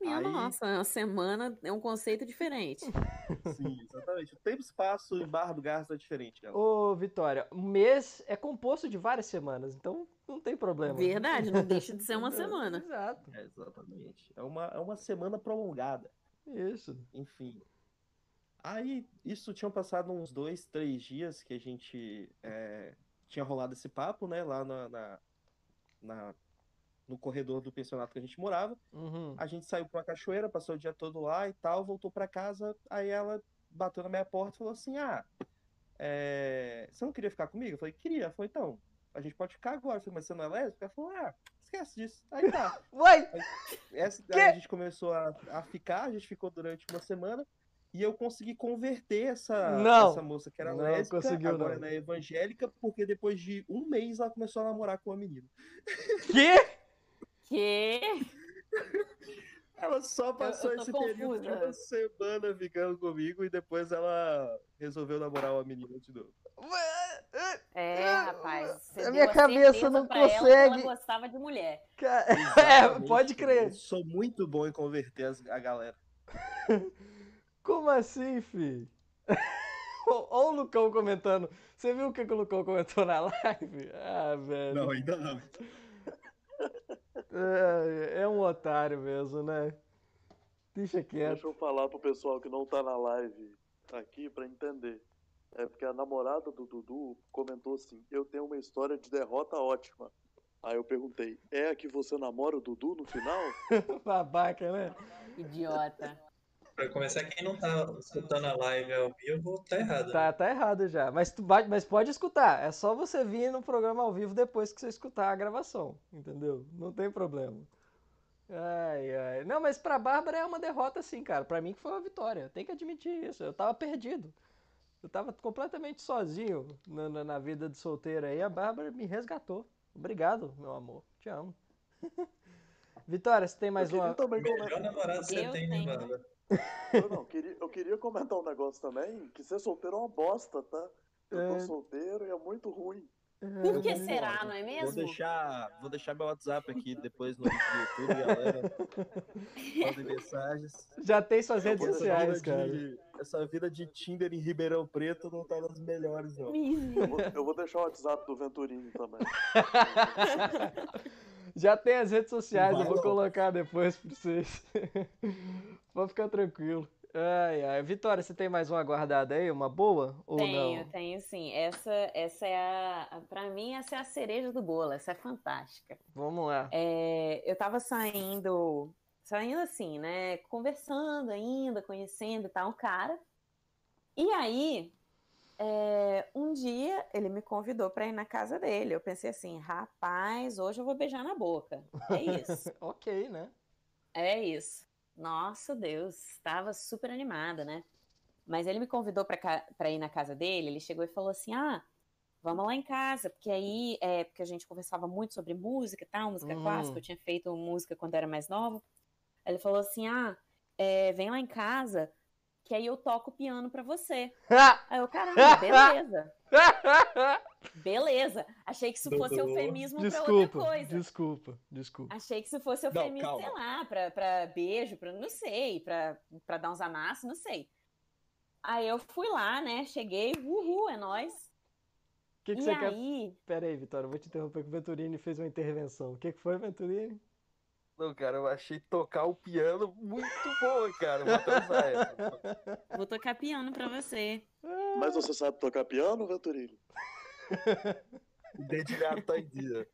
Minha Aí- nossa, uma semana é um conceito diferente. Sim, exatamente. O tempo, espaço e barra do gás é diferente, galera. Ô, Vitória, o mês é composto de várias semanas, então não tem problema. Verdade, não deixa de ser uma semana. Exato. É, exatamente. É uma, é uma semana prolongada. Isso. Enfim. Aí, isso tinham passado uns dois, três dias que a gente é, tinha rolado esse papo, né? Lá na, na- na- no corredor do pensionato que a gente morava. Uhum. A gente saiu pra uma cachoeira, passou o dia todo lá e tal, voltou pra casa. Aí ela bateu na minha porta e falou assim: Ah, é, você não queria ficar comigo? Eu falei: Queria. Ela falou: Então, a gente pode ficar agora. Eu falei: Mas você não é lésbica? Ela falou: Ah, esquece disso. Aí tá. Vai! Essa, Que? aí a gente começou a, a ficar, a gente ficou durante uma semana e eu consegui converter essa, Não. essa moça que era Não lésbica, conseguiu, agora não. ela é evangélica, porque depois de um mês ela começou a namorar com uma menina. Que? Que? Ela só passou eu tô esse período de confusa. uma semana ficando comigo e depois ela resolveu namorar uma menina de novo. É, rapaz. Você A minha cabeça não pra ela consegue. Ela gostava de mulher. Ca- É, pode crer. Eu sou muito bom em converter as- a galera. Como assim, fi? Olha o Lucão comentando. Você viu o que, que o Lucão comentou na live? Ah, velho. ainda não. É, é um otário mesmo, né? Deixa quieto. Deixa eu falar pro pessoal que não tá na live aqui pra entender. É porque a namorada do Dudu comentou assim: Eu tenho uma história de derrota ótima. Aí eu perguntei: É a que você namora o Dudu no final? Babaca, né? Idiota. Pra começar, quem não tá escutando a live ao vivo, tá errado. Tá, tá errado já. Mas, tu, mas pode escutar. É só você vir no programa ao vivo depois que você escutar a gravação. Entendeu? Não tem problema. Ai, ai. Não, mas pra Bárbara é uma derrota sim, cara. Pra mim que foi uma vitória. Tem que admitir isso. Eu tava perdido. Eu tava completamente sozinho na, na, na vida de solteiro aí. A Bárbara me resgatou. Obrigado, meu amor. Te amo. Vitória, você tem mais eu uma. também Melhor namorado que você Eu tem, né, tenho. Eu, não, queria, eu queria comentar um negócio também, que ser solteiro é uma bosta, tá? Eu tô É. solteiro e é muito ruim. Por que Eu será, não é Vou mesmo? deixar, vou deixar meu WhatsApp aqui depois no YouTube, galera. Mandem mensagens. Já tem suas redes Essa sociais, cara. de- essa vida de Tinder em Ribeirão Preto não tá nas melhores, não. Eu vou, eu vou deixar o WhatsApp do Venturini também. Já tem as redes sociais, eu Vai vou não. colocar depois pra vocês. Pode ficar tranquilo. Ai, ai. Vitória, você tem mais uma guardada aí? Uma boa? Ou Tenho, não? tenho sim. Essa, essa é a. Pra mim, essa é a cereja do bolo. Essa é fantástica. Vamos lá. É, eu tava saindo, saindo assim, né? Conversando ainda, conhecendo e tal, um cara. E aí, é, um dia ele me convidou pra ir na casa dele. Eu pensei assim, rapaz, hoje eu vou beijar na boca. É isso. ok, né? É isso. Nossa, Deus, estava super animada, né? Mas ele me convidou para ir na casa dele. Ele chegou e falou assim: Ah, vamos lá em casa, porque aí é porque a gente conversava muito sobre música e tal, música Uhum. clássica. Eu tinha feito música quando era mais nova. Ele falou assim: Ah, é, vem lá em casa, que aí eu toco piano para você. Aí eu, caramba, beleza, beleza. Achei que isso fosse Dudu. eufemismo para outra desculpa, coisa. desculpa, desculpa. Achei que isso fosse Não, eufemismo, calma. sei lá, pra, pra beijo, pra não sei, pra, pra dar uns amassos, não sei. Aí eu fui lá, né? Cheguei, uhul, é nóis. O que, que e você quer? aí, Pera aí, Vitória, eu vou te interromper que o Venturini fez uma intervenção. O que, que foi, Venturini? Não, cara, eu achei tocar o piano muito boa, cara. Vou tocar piano pra você. Mas você sabe tocar piano, Venturini? O dedilhado tá em dia.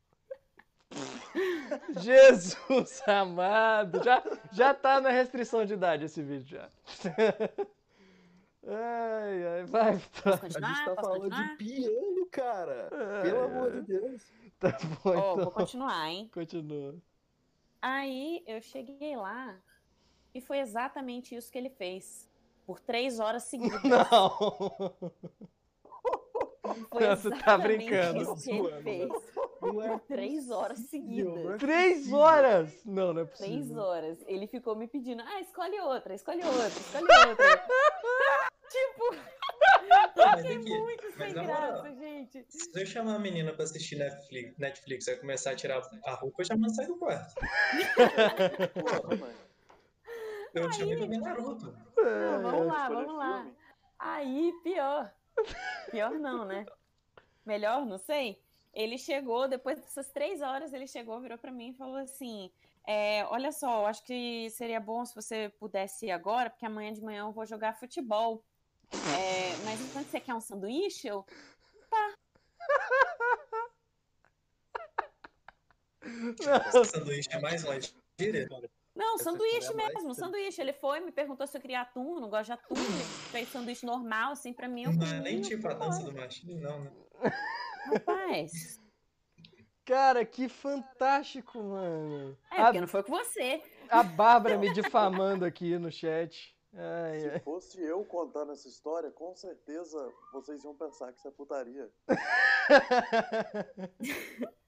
Jesus amado! Já, já tá na restrição de idade esse vídeo já. Ai, ai, vai. Posso A gente tá falando continuar? de piano, cara. Pelo Ai, amor de Deus. Tá bom, Ó, então. vou continuar, hein? Continua. Aí eu cheguei lá e foi exatamente isso que ele fez. Por três horas seguidas. Não! Foi Você tá exatamente brincando. isso que ele fez. Não é Por três horas seguidas. é Três horas! Não, não é Três possível. horas. Ele ficou me pedindo, ah, escolhe outra, escolhe outra, escolhe outra. tipo, Mas tem que- muito mas sem moral, graça, gente. Se eu chamar a menina pra assistir Netflix, Netflix vai começar a tirar a roupa, eu já mando sair do quarto. Porra, mãe. Eu chamei ver Naruto. Não, vamos lá, vamos lá. Aí, pior. Pior não, né? Melhor, não sei. Ele chegou, depois dessas três horas, ele chegou, virou pra mim e falou assim: é, Olha só, eu acho que seria bom se você pudesse ir agora, porque amanhã de manhã eu vou jogar futebol. É, mas enquanto você quer um sanduíche, eu. Esse sanduíche é mais light. Tira. Não, Essa sanduíche é mais mesmo, sanduíche. Ele foi, me perguntou se eu queria atum, não gosto de atum. Ele fez sanduíche normal, assim, pra mim. Eu Não é comi, nem tipo a dança do machismo, não, né? Rapaz. Cara, que fantástico, mano. É, A, porque não foi com você. a Bárbara me difamando aqui no chat. Ai, Se ai. fosse eu contando essa história, com certeza vocês iam pensar que isso é putaria.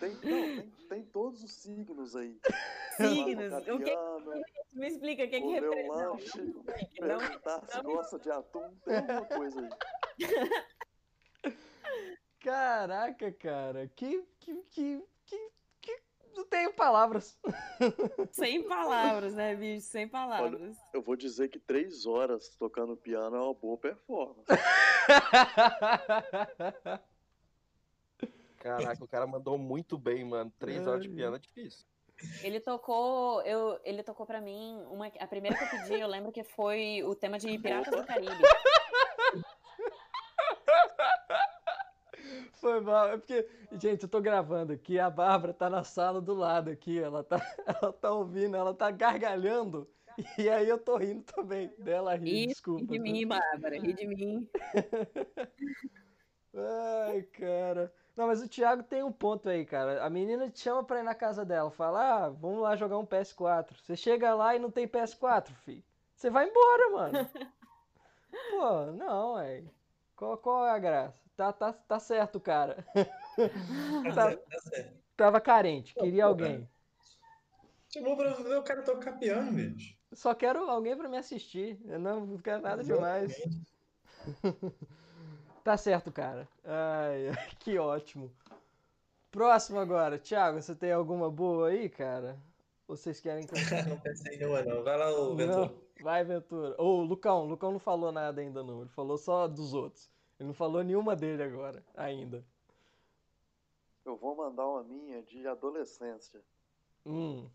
Tem, não, tem, tem todos os signos aí. Signos. O que, me explica o que, que comer um representa. Lanche, não, não, perguntar se não. gosta de atum, tem alguma coisa aí. Caraca, cara. Que, que, que, que, que... Não tenho palavras. Sem palavras, né, bicho? Sem palavras. Eu vou dizer que três horas tocando piano é uma boa performance. Caraca, o cara mandou muito bem, mano. Três horas de piano é difícil. Ele tocou, eu, ele tocou pra mim uma, a primeira que eu pedi, eu lembro que foi o tema de Piratas do Caribe. Foi mal. É porque, gente, eu tô gravando aqui, a Bárbara tá na sala do lado aqui, ela tá, ela tá ouvindo, ela tá gargalhando, e aí eu tô rindo também dela rir, Ri desculpa. de tá? mim, Bárbara, ri de mim. Ai, cara. Não, mas o Thiago tem um ponto aí, cara. A menina te chama pra ir na casa dela, fala, ah, vamos lá jogar um PS4. Você chega lá e não tem PS4, filho. Você vai embora, mano. Pô, não, ué. Qual, qual é a graça? Tá, tá, tá certo, cara. Tá Tá- certo, tá certo. Tava carente, queria alguém. Chamou pra ver o cara tocar piano, bicho. Só quero alguém pra me assistir. Eu não quero nada demais. Tá certo, cara. Ai, que ótimo. Próximo agora. Thiago, você tem alguma boa aí, cara? Ou vocês querem que eu... não pensei em nenhuma, não. Vai lá, Ventura. Não, vai, Ventura. Ô, Lucão, Lucão não falou nada ainda não. Ele falou só dos outros. Ele não falou nenhuma dele agora, ainda. Eu vou mandar uma minha de adolescência. Hum.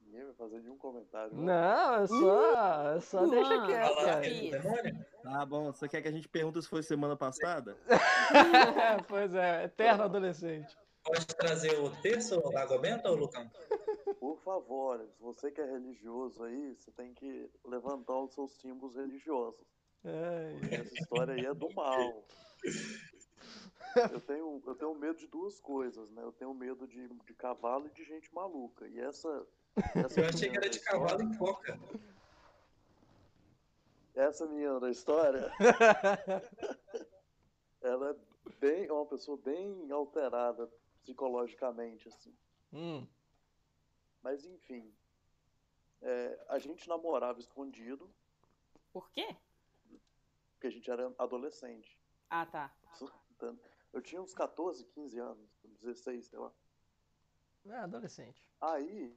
Ninguém vai fazer nenhum comentário. né? Não, é só, é só deixa quieto, demônio. Tá bom, você quer que a gente pergunte se foi semana passada? pois é, eterno adolescente. Pode trazer o terço, o água benta ou Lucão? Por favor, se você que é religioso aí, você tem que levantar os seus símbolos religiosos. Ai, Essa história aí é do mal. Eu tenho, eu tenho medo de duas coisas, né? Eu tenho medo de, de cavalo e de gente maluca. E essa. essa Eu achei que era de cavalo história- e coca. Essa menina da história, ela é bem, é uma pessoa bem alterada psicologicamente, assim. hum, Mas enfim. é, a gente namorava escondido, Por quê? Porque a gente era adolescente. Ah, tá. Eu tinha uns 14, 15 anos, 16, sei lá. é adolescente. Aí,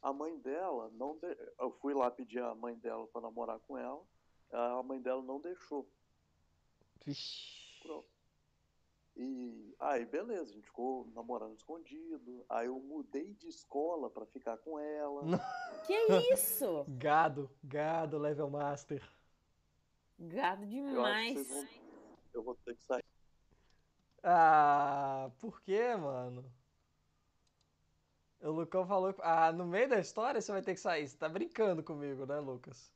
a mãe dela não. De... Eu fui lá pedir a mãe dela pra namorar com ela. A mãe dela não deixou. Vixe. Pronto. E aí, beleza, a gente ficou namorando escondido. Aí eu mudei de escola pra ficar com ela. Que isso? Gado, gado, level master. Gado Eu que demais. vocês vão. Eu vou ter que sair. Ah, por quê, mano? O Lucão falou. que- Ah, no meio da história você vai ter que sair. Você tá brincando comigo, né, Lucas?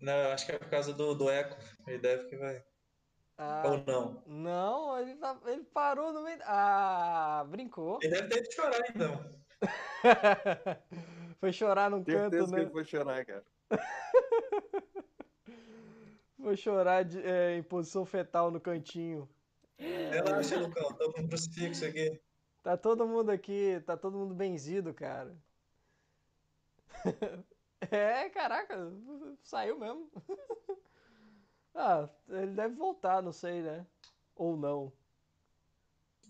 Não, eu acho que é por causa do, do eco. Ele deve que vai. Ah, Ou não. não, ele, tá- ele parou no meio. Ah, brincou. Ele deve ter de chorar, então. Foi chorar num canto, Certeza que né? ele foi chorar, cara. Foi chorar de- é, em posição fetal no cantinho. Relaxa, Lucão. Tô com um crucifixo aqui. Tá todo mundo aqui, tá todo mundo benzido, cara. É, caraca, saiu mesmo. Ah, ele deve voltar, não sei, né? Ou não.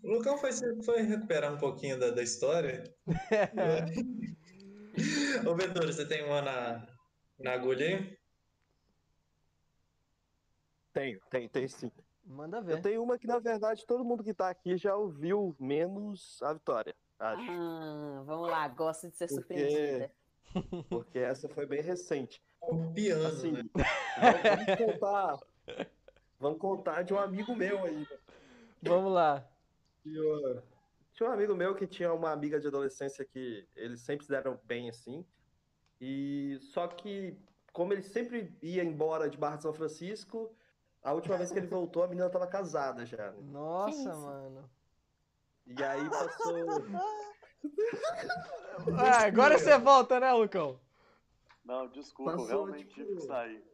O Lucão foi, foi recuperar um pouquinho da, da história. Ô, Ventura, você tem uma na, na agulha aí? Tenho, tem, tem sim. Manda Eu ver. tenho uma que, na verdade, todo mundo que tá aqui já ouviu, menos a Vitória, acho. Ah, vamos lá, gosto de ser Porque- surpreendida. Porque essa foi bem recente. O piano, Assim, né? vamos contar. Vamos contar de um amigo meu aí. Vamos lá. Tinha tinha um amigo meu que tinha uma amiga de adolescência que eles sempre se deram bem assim. E só que, como ele sempre ia embora de Barra de São Francisco, a última vez que ele voltou, a menina tava casada já. né? Nossa, mano. E aí passou. Ah, agora você volta, né, Lucão? Não, desculpa, eu Passou, realmente tipo- tive que sair.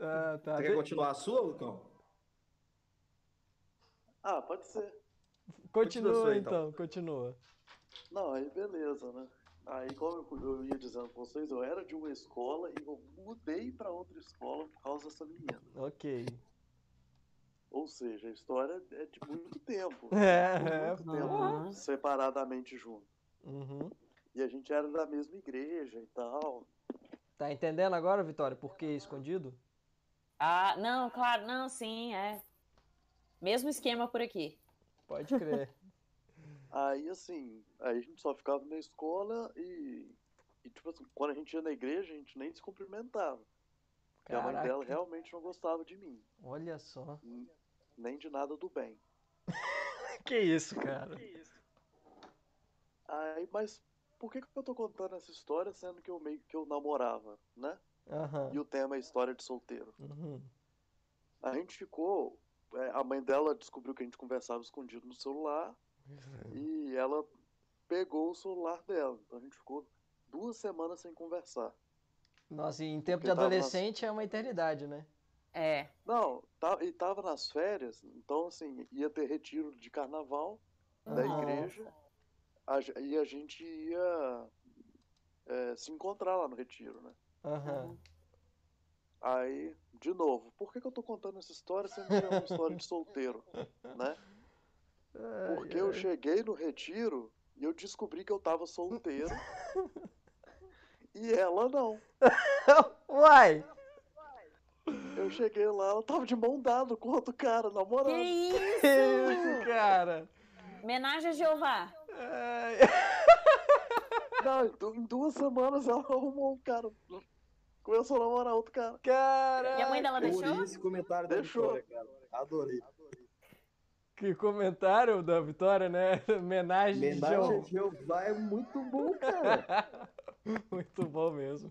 Ah, tá. Você quer continuar a sua, Lucão? Ah, pode ser. Continua, Continua então, então. continua. Não, aí beleza, né? Aí, como eu, eu ia dizendo pra vocês, eu era de uma escola e eu mudei pra outra escola por causa dessa menina. Ok. Ou seja, a história é de muito tempo. É, muito é, tempo Uhum. separadamente junto. Uhum. E a gente era da mesma igreja e tal. Tá entendendo agora, Vitória, por que escondido? Ah, não, claro, não, sim, é. Mesmo esquema por aqui. Pode crer. Aí, assim, aí a gente só ficava na escola e, e, tipo assim, quando a gente ia na igreja, a gente nem se cumprimentava. Porque a mãe dela realmente não gostava de mim, olha só. n- nem de nada do bem. Que isso, cara? Aí, mas por que, que eu tô contando essa história sendo que eu meio que eu namorava, né? Aham. E o tema é história de solteiro. Uhum. A gente ficou. é, a mãe dela descobriu que a gente conversava escondido no celular e ela pegou o celular dela. Então a gente ficou duas semanas sem conversar. Nossa, e em tempo de Porque tava nas- adolescente é uma eternidade, né? É. Não, tá, e tava nas férias, então assim, ia ter retiro de carnaval da igreja. a e a gente ia é, se encontrar lá no retiro, né? Aham. Aí, de novo, por que, que eu tô contando essa história sendo que é uma história de solteiro, né? Porque eu cheguei no retiro e eu descobri que eu tava solteiro e ela não. Uai! Eu cheguei lá, ela tava de mão dada com outro cara, namorando. Que isso, cara? Homenagem a Jeová. Ai. Não, em du- em duas semanas ela arrumou um cara. Começou a namorar outro cara. Cara! E a mãe dela deixou? Esse comentário da Deixou. Vitória, cara. Adorei. Que comentário da Vitória, né? Homenagem de Homenagem a Jeová. Jeová é muito bom, cara. Muito bom mesmo.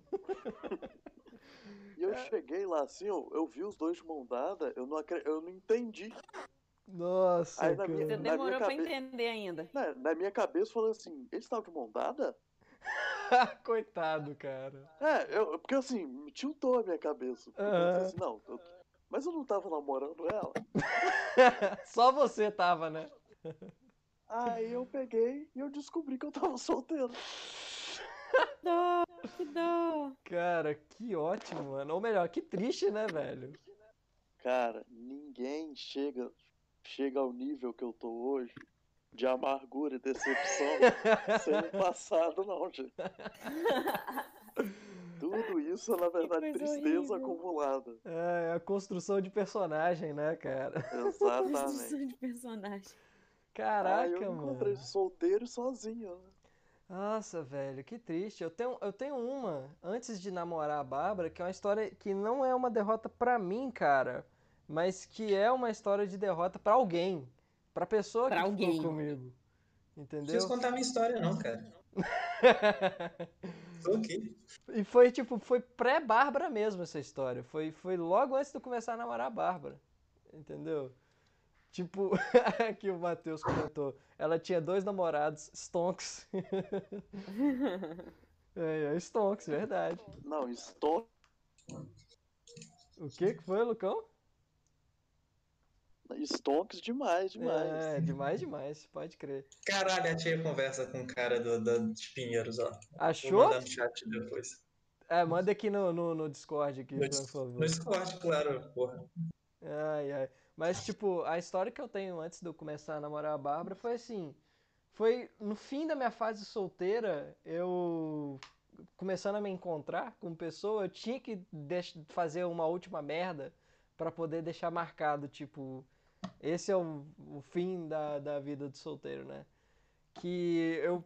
E eu cheguei lá assim, eu, eu vi os dois de mão dada, eu não, acre- eu não entendi. Nossa, Aí na minha- Você Na demorou pra cabe- entender ainda. Na, na minha cabeça falou assim, eles estavam de mão dada? Coitado, cara. É, eu, porque assim, me tiltou a minha cabeça. Porque Eu assim, não, eu- mas eu não tava namorando ela. Só você tava, né? Aí eu peguei e eu descobri que eu tava solteiro. Dó, que dó. Cara, que ótimo, mano. Ou melhor, que triste, né, velho? Cara, ninguém chega, chega ao nível que eu tô hoje de amargura e decepção sem o passado, não, gente. Tudo isso é, na verdade, tristeza horrível. acumulada. É, a construção de personagem, né, cara? Exatamente. Construção de personagem. Caraca, Aí eu mano. encontrei solteiro e sozinho, né? Nossa, velho, que triste. Eu tenho, eu tenho uma, antes de namorar a Bárbara, que é uma história que não é uma derrota pra mim, cara, mas que é uma história de derrota pra alguém, pra pessoa Pra que alguém. ficou comigo. Não Entendeu? preciso contar minha história, não, cara. Tô aqui. E foi tipo, foi pré-Bárbara mesmo essa história. Foi, foi logo antes de eu começar a namorar a Bárbara. Entendeu? Tipo, que o Matheus comentou. Ela tinha dois namorados, Stonks. é, é, Stonks, verdade. Não, estou. O que que foi, Lucão? Stonks demais, demais. É, demais, demais, pode crer. Caralho, a tia conversa com o cara do, da- de Pinheiros, ó. Vou Achou? mandar no chat depois. É, manda aqui no, no, no Discord aqui, No, por favor. no Discord, claro, porra. Ai, ai. Mas, tipo, a história que eu tenho antes de eu começar a namorar a Bárbara foi assim. Foi no fim da minha fase solteira, eu começando a me encontrar com pessoa, eu tinha que fazer uma última merda pra poder deixar marcado, tipo, esse é o, o fim da, da vida do solteiro, né? Que eu,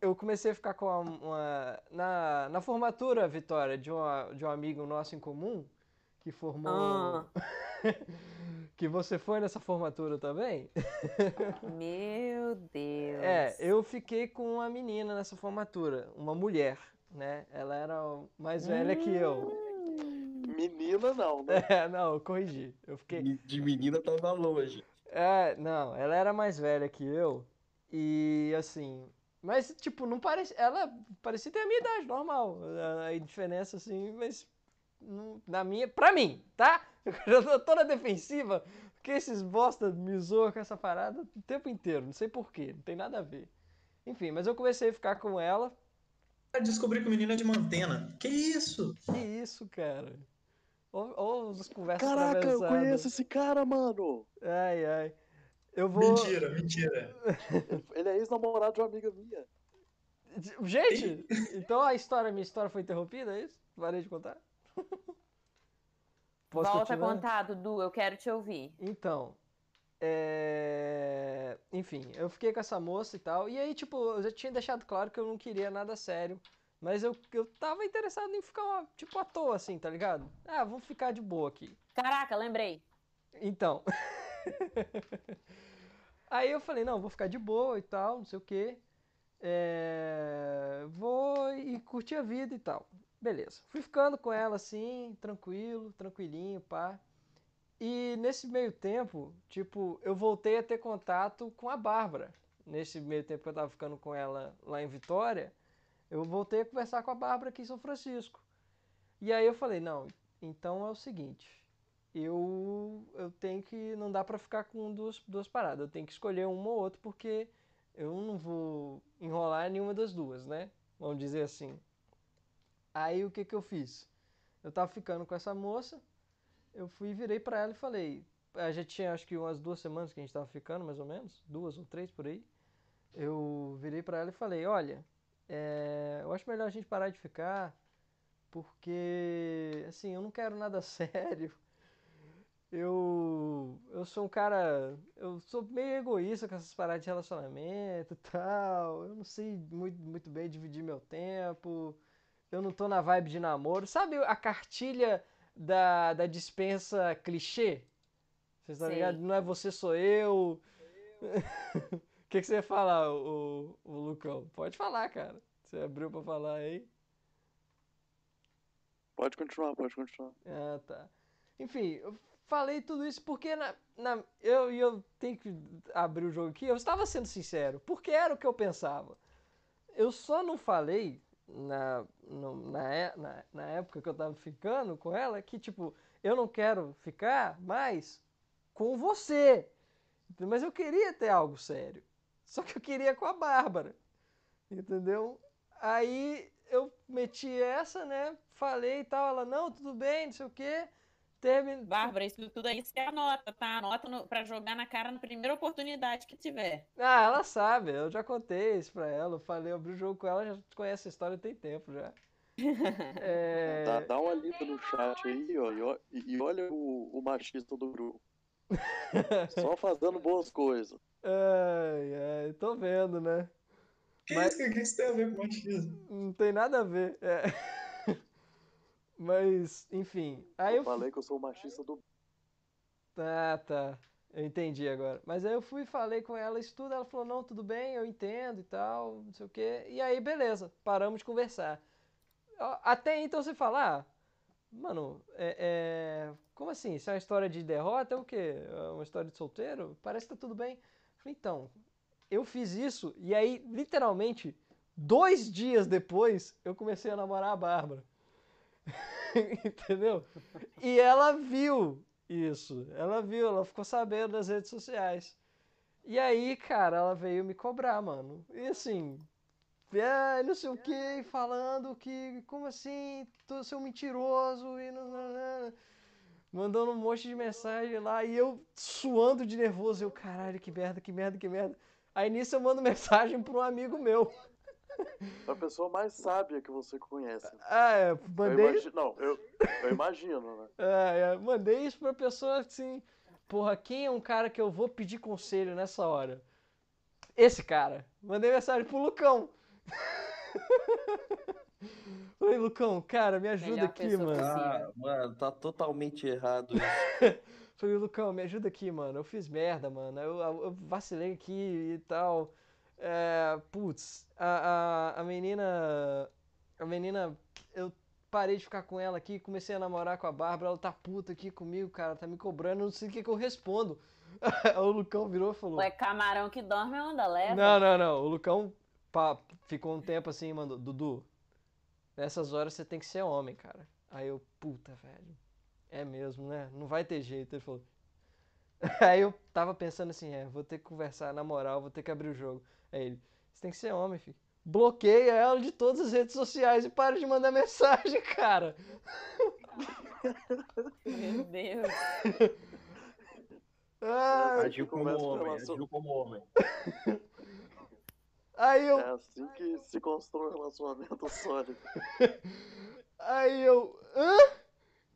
eu comecei a ficar com uma, uma- na, na formatura, Vitória, de, uma, de um amigo nosso em comum, que formou. Ah. que você foi nessa formatura também? Meu Deus. É, eu fiquei com uma menina nessa formatura, uma mulher, né? Ela era mais velha que eu. Menina não, né? É, não, eu corrigi. Eu fiquei. De menina tava longe. É, não, ela era mais velha que eu. E assim. Mas, tipo, não parece. Ela parecia ter a minha idade, normal. A, a diferença, assim, mas. não- na minha. Pra mim, tá? Eu tô toda defensiva, porque esses bosta me zoam com essa parada o tempo inteiro. Não sei porquê, não tem nada a ver. Enfim, mas eu comecei a ficar com ela. Descobri que o menino é de Mantena. Que isso? Que isso, cara? Ou, as conversas Caraca, eu conheço esse cara, mano. Ai, ai. Eu vou. Mentira, mentira. Ele é ex-namorado de uma amiga minha. Gente, então a história, minha história foi interrompida, é isso? Parei de contar? Posso Volta a continuar? contar, Dudu, eu quero te ouvir. Então, é... enfim, eu fiquei com essa moça e tal, e aí, tipo, eu já tinha deixado claro que eu não queria nada sério, mas eu, eu tava interessado em ficar, tipo, à toa, assim, tá ligado? Ah, vamos ficar de boa aqui. Caraca, lembrei. Então. Aí eu falei, não, vou ficar de boa e tal, não sei o quê. É, Vou e curtir a vida e tal. Beleza. Fui ficando com ela assim, tranquilo, tranquilinho, pá. E nesse meio tempo, tipo, eu voltei a ter contato com a Bárbara. Nesse meio tempo que eu tava ficando com ela lá em Vitória, eu voltei a conversar com a Bárbara aqui em São Francisco. E aí eu falei, não, então é o seguinte, eu, eu tenho que. Não dá pra ficar com duas, duas paradas. Eu tenho que escolher uma ou outra, porque Eu não vou enrolar nenhuma das duas, né? Vamos dizer assim. Aí o que que eu fiz? Eu tava ficando com essa moça, eu fui e virei pra ela e falei, a gente tinha acho que umas duas semanas que a gente tava ficando, mais ou menos, duas ou três por aí. Eu virei pra ela e falei, olha, é, eu acho melhor a gente parar de ficar, porque assim, eu não quero nada sério. Eu, eu sou um cara. Eu sou meio egoísta com essas paradas de relacionamento e tal. Eu não sei muito, muito bem dividir meu tempo. Eu não tô na vibe de namoro. Sabe a cartilha da, da dispensa clichê? Vocês estão Sei. ligados? Não é você, sou eu. O que, que você ia falar, o, o Lucão? Pode falar, cara. Você abriu pra falar aí. Pode continuar, pode continuar. Ah, tá. Enfim, eu falei tudo isso porque na, na, eu, e eu tenho que abrir o jogo aqui. Eu estava sendo sincero, porque era o que eu pensava. Eu só não falei na, no- na, é- na, na época que eu tava ficando com ela que, tipo, eu não quero ficar mais com você. Mas eu queria ter algo sério. Só que eu queria com a Bárbara. Entendeu? Aí eu meti essa, né? Falei e tal. Ela, não, tudo bem, não sei o quê. Termin... Bárbara, isso tudo aí você anota, tá? Anota no, pra jogar na cara na primeira oportunidade que tiver. Ah, ela sabe, eu já contei isso pra ela. Eu falei, eu abri o jogo com ela, já conhece a história tem tempo já. É... Dá, dá uma lida no chat aí, ó, e, e olha o, o machista do grupo. Só fazendo boas coisas. Ai, ai, tô vendo, né? Que Mas- que isso tem a ver com machismo? Não tem nada a ver. é. Mas, enfim. Aí Eu eu falei que eu sou o machista do. Ah, tá. Eu entendi agora. Mas aí eu fui e falei com ela isso tudo, ela falou, não, tudo bem, eu entendo e tal, não sei o quê. E aí, beleza, paramos de conversar. Até então você fala, ah, mano, é, é, como assim? Isso é uma história de derrota? É o quê? É uma história de solteiro? Parece que tá tudo bem. Eu falei, então, eu fiz isso e aí, literalmente, dois dias depois, eu comecei a namorar a Bárbara. Entendeu? E ela viu isso. Ela viu, ela ficou sabendo das redes sociais. E aí, cara, ela veio me cobrar, mano. E assim, é, não sei o que, falando que, como assim, tu seu mentiroso e não, não, não. mandando um monte de mensagem lá e eu suando de nervoso. Eu, caralho, que merda, que merda, que merda. Aí nisso eu mando mensagem pra um amigo meu. A pessoa mais sábia que você conhece. Ah, é, Eu mandei. imagino, não, eu, eu imagino, né? É, é, mandei isso pra pessoa assim. Porra, quem é um cara que eu vou pedir conselho nessa hora? Esse cara. Mandei mensagem pro Lucão. Falei, Lucão, cara, me ajuda Melhor aqui, pessoa mano. possível. Ah, mano, tá totalmente errado isso. Falei, Lucão, me ajuda aqui, mano. Eu fiz merda, mano. Eu, eu- eu vacilei aqui e tal. É, putz, a, a, a menina. A menina. Eu parei de ficar com ela aqui, comecei a namorar com a Bárbara. Ela tá puta aqui comigo, cara. Tá me cobrando, não sei o que, que eu respondo. o Lucão virou e falou. Ué, camarão que dorme onda leva. Não, não, não. O Lucão pá, ficou um tempo assim, mano. Dudu, nessas horas você tem que ser homem, cara. Aí eu, puta, velho. É mesmo, né? Não vai ter jeito. Ele falou. Aí eu tava pensando assim, é, vou ter que conversar na moral, vou ter que abrir o jogo. Aí ele, você tem que ser homem, filho. Bloqueia ela de todas as redes sociais e para de mandar mensagem, cara. Meu Deus. Ai, Agiu como homem, agiu como homem. aí eu, É assim que se constrói um relacionamento sólido. Aí eu, hã?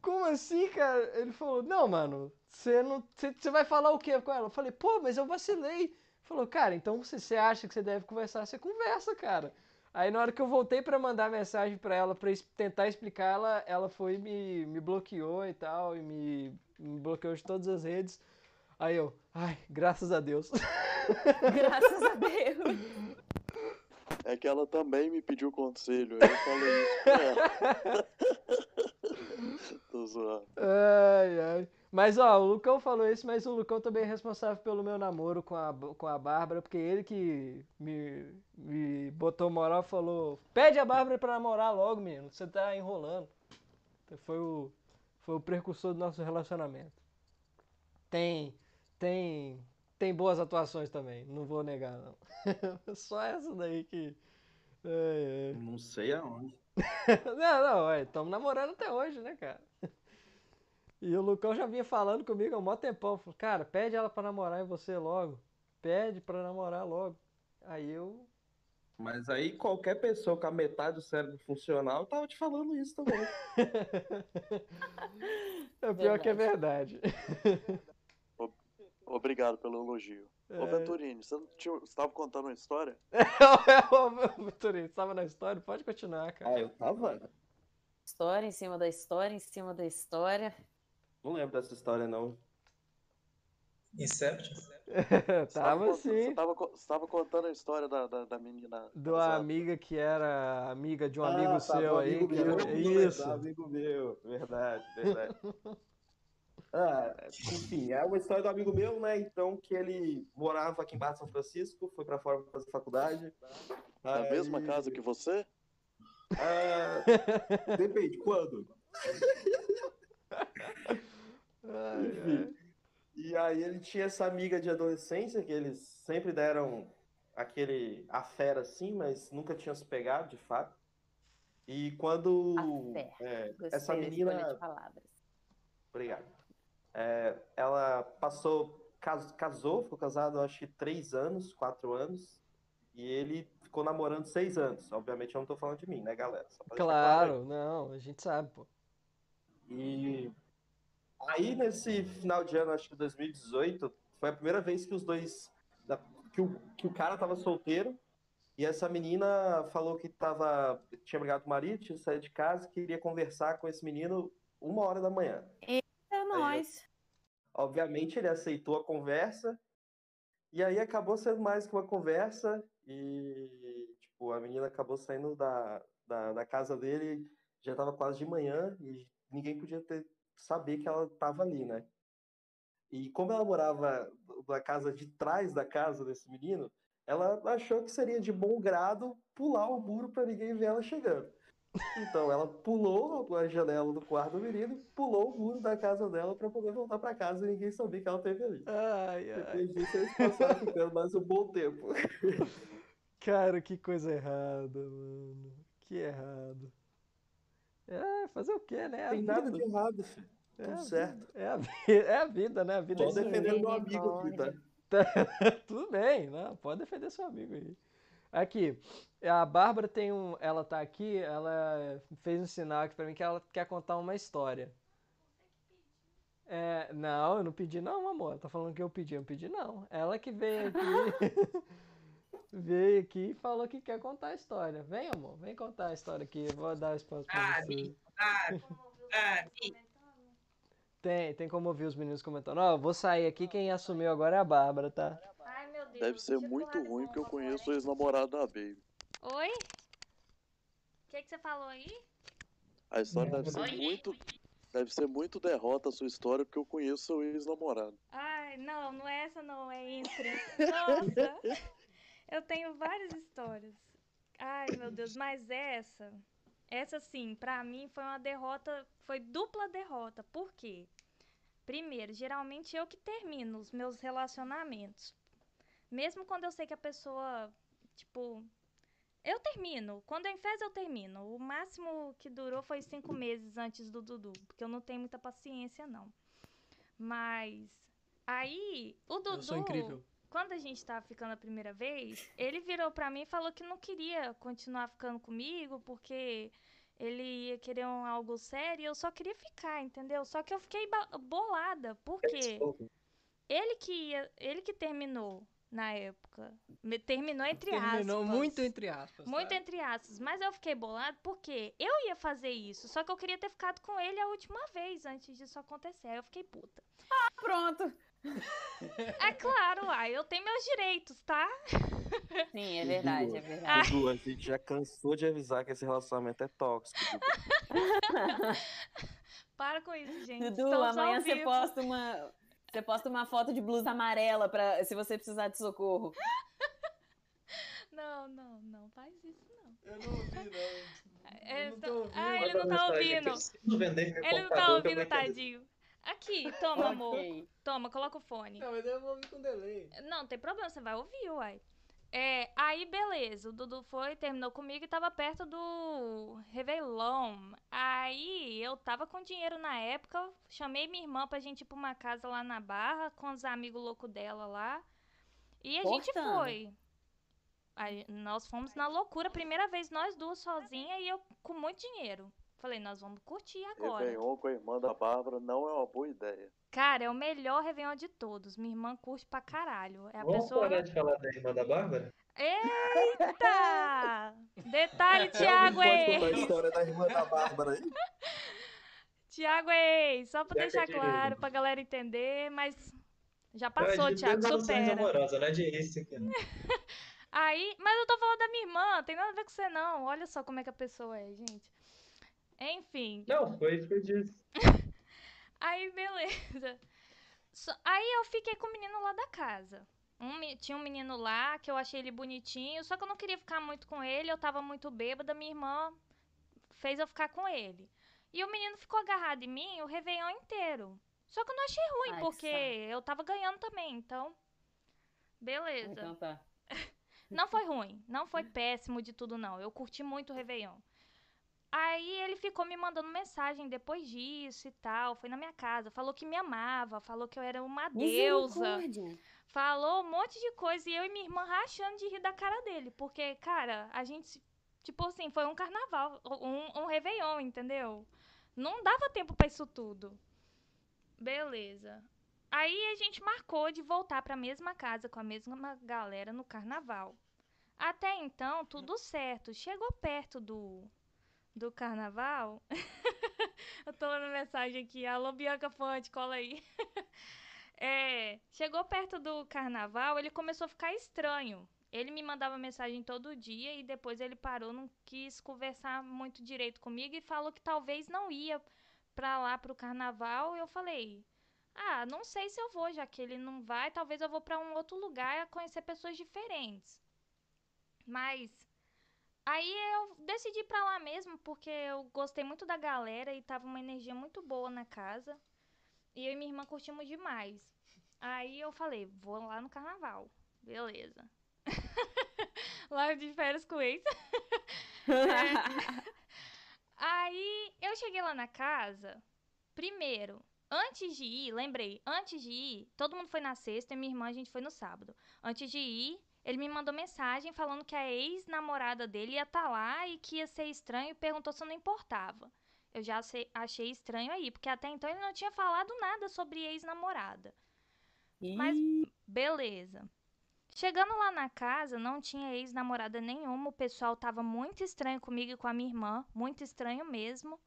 Como assim, cara? Ele falou, não, mano, você não. Você vai falar o quê com ela? Eu falei, pô, mas eu vacilei. Falou, cara, então se você acha que você deve conversar, você conversa, cara. Aí na hora que eu voltei pra mandar mensagem pra ela, pra es- tentar explicar, ela, ela foi e me, me bloqueou e tal, e me, me bloqueou de todas as redes. Aí eu, ai, graças a Deus. Graças a Deus. É que ela também me pediu conselho. Eu falei isso pra ela. Tô zoando. Ai, ai. Mas, ó, o Lucão falou isso, mas o Lucão também é responsável pelo meu namoro com a, com a Bárbara, porque ele que me, me botou moral e falou: pede a Bárbara pra namorar logo, menino, você tá enrolando. Foi o, foi o precursor do nosso relacionamento. Tem, tem tem boas atuações também, não vou negar, não. Só essa daí que. É, Não sei aonde. é. Não, não, estamos namorando até hoje, né, cara? E o Lucão já vinha falando comigo há um maior tempão. Falou, cara, pede ela pra namorar em você logo. Pede pra namorar logo. Aí eu. Mas aí qualquer pessoa com a metade do cérebro funcional tava te falando isso também. É pior que é verdade. Obrigado pelo elogio. Ô, É. Venturini, você estava contando uma história? Ô, Turinho, estava na história? Pode continuar, cara. Ah, eu tava? História em cima da história, em cima da história. Não lembro dessa história, não. Você Tava cont- sim. Você estava você tava contando a história da, da, da menina. Do amiga que era amiga de um Ah, amigo tá, seu aí. amigo que meu, Isso. amigo meu, verdade, verdade. Ah, enfim, é uma história do amigo meu, né? Então, que ele morava aqui embaixo de São Francisco, foi pra fora pra fazer faculdade. Na Aí- mesma casa que você? Ah, depende, quando? Ai, Enfim. E aí ele tinha essa amiga de adolescência, que eles sempre deram aquele a fera assim, mas nunca tinham se pegado, de fato. E quando A fé. é, essa menina de palavras. Obrigado. É, ela passou, cas- casou, ficou casado acho que três anos, quatro anos, e ele ficou namorando seis anos. Obviamente eu não tô falando de mim, né, galera? Claro. Claro, não, a gente sabe, pô. E aí nesse final de ano, acho que 2018, foi a primeira vez que os dois, que o, que o cara tava solteiro, e essa menina falou que tava, tinha brigado com o marido, tinha saído de casa, queria conversar com esse menino uma hora da manhã. É nós. Obviamente ele aceitou a conversa e aí acabou sendo mais que uma conversa e tipo a menina acabou saindo da, da, da casa dele já estava quase de manhã e ninguém podia ter saber que ela estava ali, né? E como ela morava na casa de trás da casa desse menino, ela achou que seria de bom grado pular o muro para ninguém ver ela chegando. Então ela pulou a janela do quarto do menino, pulou o muro da casa dela para poder voltar para casa e ninguém sabia que ela teve ali. Ai, ai. Depois disso eles passaram ficando mais um bom tempo. Cara, que coisa errada, mano. Que errado. É, fazer o quê, né? É a Tem nada vida. de errado, filho. É Tudo certo. É a, é a vida, né? A vida é Tô aí. defendendo meu amigo aqui, tá? Tudo bem, não, pode defender seu amigo aí. Aqui, a Bárbara tem um, ela tá aqui, ela fez um sinal aqui pra mim que ela quer contar uma história. É, não, eu não pedi não, amor. Tá falando que eu pedi, eu não pedi não. Ela que veio aqui, veio aqui e falou que quer contar a história. Vem, amor, vem contar a história aqui. Eu vou dar espaço pra você. Ah, ah. Tem, tem como ouvir os meninos comentando. Ó, eu vou sair aqui, quem assumiu agora é a Bárbara, tá? Deus. Deve ser muito ruim, porque eu conheço o ex-namorado da Baby. Oi? O que, que você falou aí? A história deve ser Oi. muito. Deve ser muito derrota a sua história, porque eu conheço seu ex-namorado. Ai, não, não é essa não, é entre. Nossa! eu tenho várias histórias. Ai, meu Deus, mas essa, essa sim, pra mim foi uma derrota, foi dupla derrota. Por quê? Primeiro, geralmente eu que termino os meus relacionamentos. Mesmo quando eu sei que a pessoa, tipo, eu termino. Quando é em fez, eu termino. O máximo que durou foi cinco meses antes do Dudu, porque eu não tenho muita paciência, não. Mas aí, o Dudu, Eu sou incrível. quando a gente tava ficando a primeira vez, ele virou pra mim e falou que não queria continuar ficando comigo porque ele ia querer um algo sério e eu só queria ficar, entendeu? Só que eu fiquei bolada, porque ele que ia, ele que terminou na época. Me- Terminou entre Terminou aspas. muito entre aspas. Muito tá? entre aspas, mas eu fiquei bolado porque eu ia fazer isso, só que eu queria ter ficado com ele a última vez antes disso acontecer. Aí eu fiquei puta. Pronto. É claro, ai, eu tenho meus direitos, tá? Sim, é verdade, é verdade. Dudu, a gente já cansou de avisar que esse relacionamento é tóxico. Para com isso, gente. Dudu, Estamos amanhã você posta uma. Você posta uma foto de blusa amarela pra, se você precisar de socorro. Não, não, não faz isso, não. Eu não ouvi, não. É, não tô ouvindo. Ah, ele não tá ouvindo. Ele não tá ouvindo, tadinho. Aqui, toma, amor. Toma, coloca o fone. Não, mas eu vou ouvir com delay. Não, não tem problema, você vai ouvir, uai. É, aí, beleza, o Dudu foi, terminou comigo e tava perto do Réveillon. Aí, eu tava com dinheiro na época, chamei minha irmã pra gente ir pra uma casa lá na Barra, com os amigos loucos dela lá. E a gente Cortando. foi. Aí, nós fomos na loucura, primeira vez nós duas sozinhas e eu com muito dinheiro. Falei, nós vamos curtir agora. Réveillon com a irmã da Bárbara não é uma boa ideia. Cara, é o melhor Réveillon de todos. Minha irmã curte pra caralho. É a Vamos pessoa. parar de falar da irmã da Bárbara? Eita! Detalhe, Thiago, contar a história da irmã da Bárbara aí? Thiago, ei! Só pra deixar é de- claro, pra galera entender, mas já É passou, desaluções supera. amorosas, não é de isso aqui. não. Aí, mas eu tô falando da minha irmã, tem nada a ver com você não. Olha só como é que a pessoa é, gente. Enfim, Não, foi isso que eu disse. aí beleza. Só- aí eu fiquei com o menino lá da casa. Um tinha um menino lá que eu achei ele bonitinho, só que eu não queria ficar muito com ele, eu tava muito bêbada, minha irmã fez eu ficar com ele. E o menino ficou agarrado em mim o Réveillon inteiro. Só que eu não achei ruim, Ai, que porque eu tava ganhando também, então. Beleza. Então tá. Não foi ruim, não foi péssimo de tudo, não. Eu curti muito o Réveillon. Aí ele ficou me mandando mensagem depois disso e tal. Foi na minha casa. Falou que me amava, falou que eu era uma deusa. Falou um monte de coisa. E eu e minha irmã rachando de rir da cara dele. Porque, cara, a gente. Tipo assim, foi um carnaval, um, um Réveillon, entendeu? Não dava tempo pra isso tudo. Beleza. Aí a gente marcou de voltar pra mesma casa com a mesma galera no carnaval. Até então, tudo certo. Chegou perto do, do carnaval. Eu tô lendo mensagem aqui. Alô, Bianca Fonte, cola aí. É, chegou perto do carnaval, ele começou a ficar estranho. Ele me mandava mensagem todo dia e depois ele parou, não quis conversar muito direito comigo e falou que talvez não ia pra lá pro carnaval. Eu falei: "Ah, não sei se eu vou, já que ele não vai, talvez eu vou pra um outro lugar conhecer pessoas diferentes". Mas aí eu decidi ir pra lá mesmo porque eu gostei muito da galera e tava uma energia muito boa na casa. E eu e minha irmã curtimos demais. Aí eu falei, vou lá no carnaval. Beleza. lá de férias com ex. É. Aí eu cheguei lá na casa. Primeiro, antes de ir, lembrei, antes de ir, todo mundo foi na sexta e minha irmã a gente foi no sábado. Antes de ir, ele me mandou mensagem falando que a ex-namorada dele ia estar lá e que ia ser estranho e perguntou se eu não importava. Eu já achei estranho aí, porque até então ele não tinha falado nada sobre ex-namorada. Mas- Ih, Beleza. Chegando lá na casa, não tinha ex-namorada nenhuma. O pessoal tava muito estranho comigo e com a minha irmã. Muito estranho mesmo.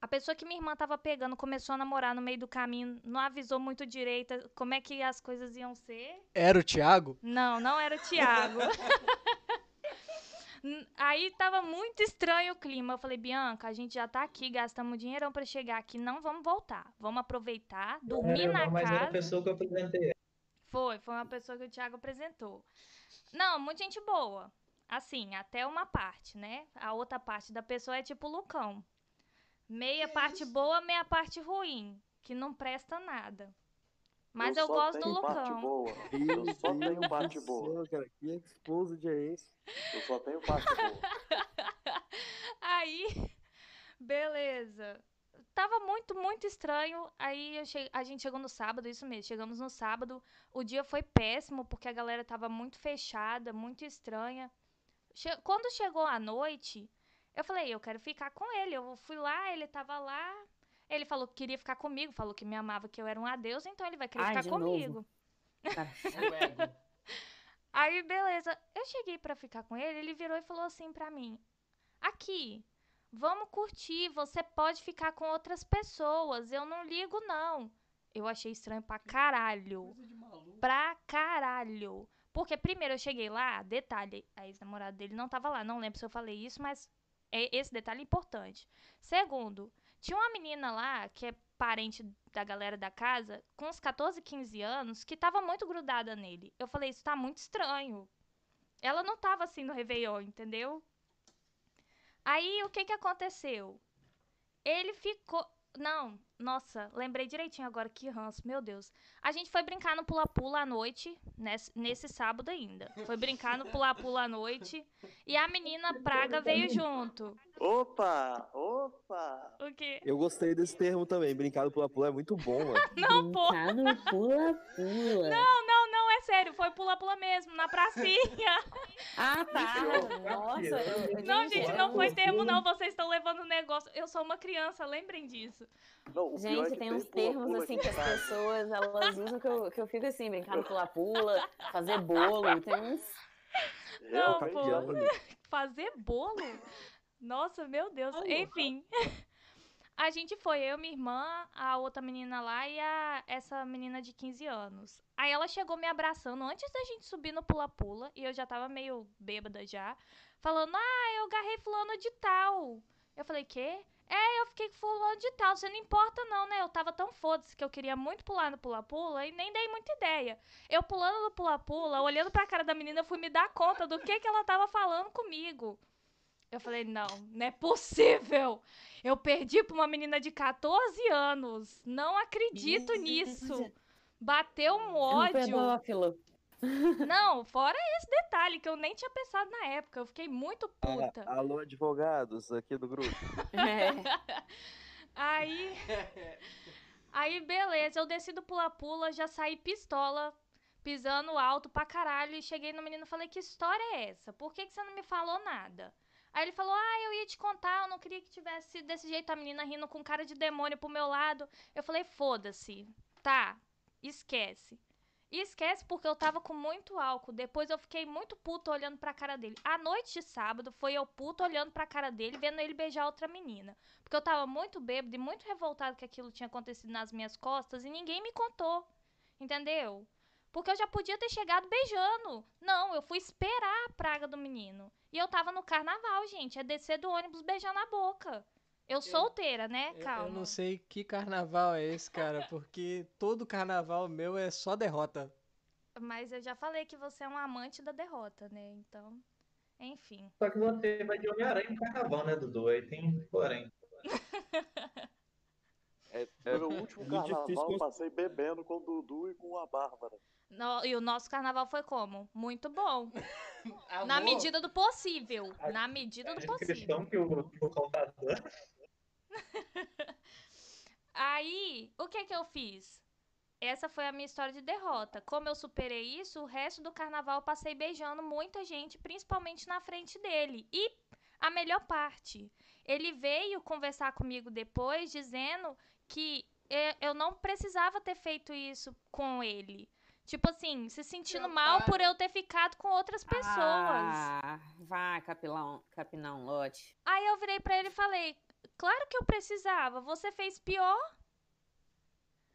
A pessoa que minha irmã tava pegando começou a namorar no meio do caminho, não avisou muito direito como é que as coisas iam ser. Era o Thiago? Não, não era o Thiago. N- Aí tava muito estranho o clima. Eu falei, Bianca, a gente já tá aqui, gastamos dinheirão pra chegar aqui, não vamos voltar. Vamos aproveitar, dormir Era, na não, mas era a casa. pessoa que eu apresentei. Foi, foi uma pessoa que o Thiago apresentou. Não, muita gente boa. Assim, até uma parte, né? A outra parte da pessoa é tipo o Lucão. Meia parte boa, meia parte ruim, que não presta nada. Mas eu, só gosto do tenho parte Lucão. boa. Eu só tenho parte boa. cara, que exposed é esse? Eu só tenho parte boa. Aí, beleza. Tava muito, muito estranho. Aí eu che- a gente chegou no sábado, isso mesmo. Chegamos no sábado. O dia foi péssimo, porque a galera tava muito fechada, muito estranha. Che- Quando chegou a noite, eu falei, eu quero ficar com ele. Eu fui lá, ele tava lá. Ele falou que queria ficar comigo, falou que me amava, que eu era um adeus, então ele vai querer Ai, ficar comigo. Aí, beleza. Eu cheguei pra ficar com ele, ele virou e falou assim pra mim: Aqui, vamos curtir, você pode ficar com outras pessoas, eu não ligo, não. Eu achei estranho pra caralho. Pra caralho. Porque, primeiro, eu cheguei lá, detalhe, a ex-namorada dele não tava lá. Não lembro se eu falei isso, mas é- esse detalhe importante. Segundo, tinha uma menina lá, que é parente da galera da casa, com uns 14, 15 anos, que tava muito grudada nele. Eu falei, isso tá muito estranho. Ela não tava assim no Réveillon, entendeu? Aí, o que que aconteceu? Ele ficou... Não, nossa, lembrei direitinho agora, que ranço, meu Deus. A gente foi brincar no pula-pula à noite, nesse, nesse sábado ainda. Foi brincar no pula-pula à noite. E a menina Praga veio junto. Opa! Opa! O quê? Eu gostei desse termo também. Brincar no pula-pula é muito bom, mano. Não, pô. Brincar no pula-pula. Não, não, não, é sério. Foi pula-pula mesmo, na pracinha. Ah, tá. Nossa. eu- Não, gente, não foi termo, não. Vocês estão levando o negócio. Eu sou uma criança, lembrem disso. Não, é Gente, tem uns termos assim que as pessoas elas usam que eu, que eu fico assim, brincar no pula-pula, fazer bolo, tem uns. Não, Realmente, pô. Fazer bolo? Nossa, meu Deus. Enfim. A gente foi, eu, minha irmã, a outra menina lá e a, essa menina de 15 anos. Aí ela chegou me abraçando antes da gente subir no pula-pula, e eu já tava meio bêbada já, falando, ah, eu agarrei fulano de tal. Eu falei, quê? É, eu fiquei com fulano de tal, você não importa não, né? Eu tava tão foda-se que eu queria muito pular no pula-pula e nem dei muita ideia. Eu pulando no pula-pula, olhando pra cara da menina, fui me dar conta do que que ela tava falando comigo. Eu falei, não, não é possível. Eu perdi pra uma menina de 14 anos. Não acredito nisso. Bateu um ódio. Não, fora esse detalhe que eu nem tinha pensado na época. Eu fiquei muito puta. Ah, alô, advogados aqui do grupo. É. Aí. Aí, beleza, eu desci do pula-pula, já saí pistola, pisando alto pra caralho. E cheguei no menino e falei: Que história é essa? Por que, que você não me falou nada? Aí ele falou: Ah, eu ia te contar, eu não queria que tivesse desse jeito a menina rindo com cara de demônio pro meu lado. Eu falei: Foda-se, tá, esquece. E esquece porque eu tava com muito álcool. Depois eu fiquei muito puto olhando pra cara dele. A noite de sábado foi eu puto olhando pra cara dele, vendo ele beijar outra menina. Porque eu tava muito bêbado e muito revoltado que aquilo tinha acontecido nas minhas costas e ninguém me contou. Entendeu? Porque eu já podia ter chegado beijando. Não, eu fui esperar a praga do menino. E eu tava no carnaval, gente. É descer do ônibus beijar na boca. Eu solteira, né? Eu- Calma. Eu não sei que carnaval é esse, cara, porque todo carnaval meu é só derrota. Mas eu já falei que você é um amante da derrota, né? Então, enfim. Só que você vai de Homem-Aranha no carnaval, né, Dudu? Aí tem porém. É, No é meu último carnaval, eu passei bebendo com o Dudu e com a Bárbara. No- e o nosso carnaval foi como? Muito bom. Na medida do possível. Na medida do A possível. questão que o, que o contador. Aí, o que que eu fiz? Essa foi a minha história de derrota. Como eu superei isso, o resto do carnaval eu passei beijando muita gente, principalmente na frente dele. E a melhor parte, ele veio conversar comigo depois dizendo que eu não precisava ter feito isso com ele. Tipo assim, se sentindo mal por eu ter ficado com outras pessoas. Ah, vá capilar capinar um lote. Aí eu virei pra ele e falei: Claro que eu precisava, você fez pior.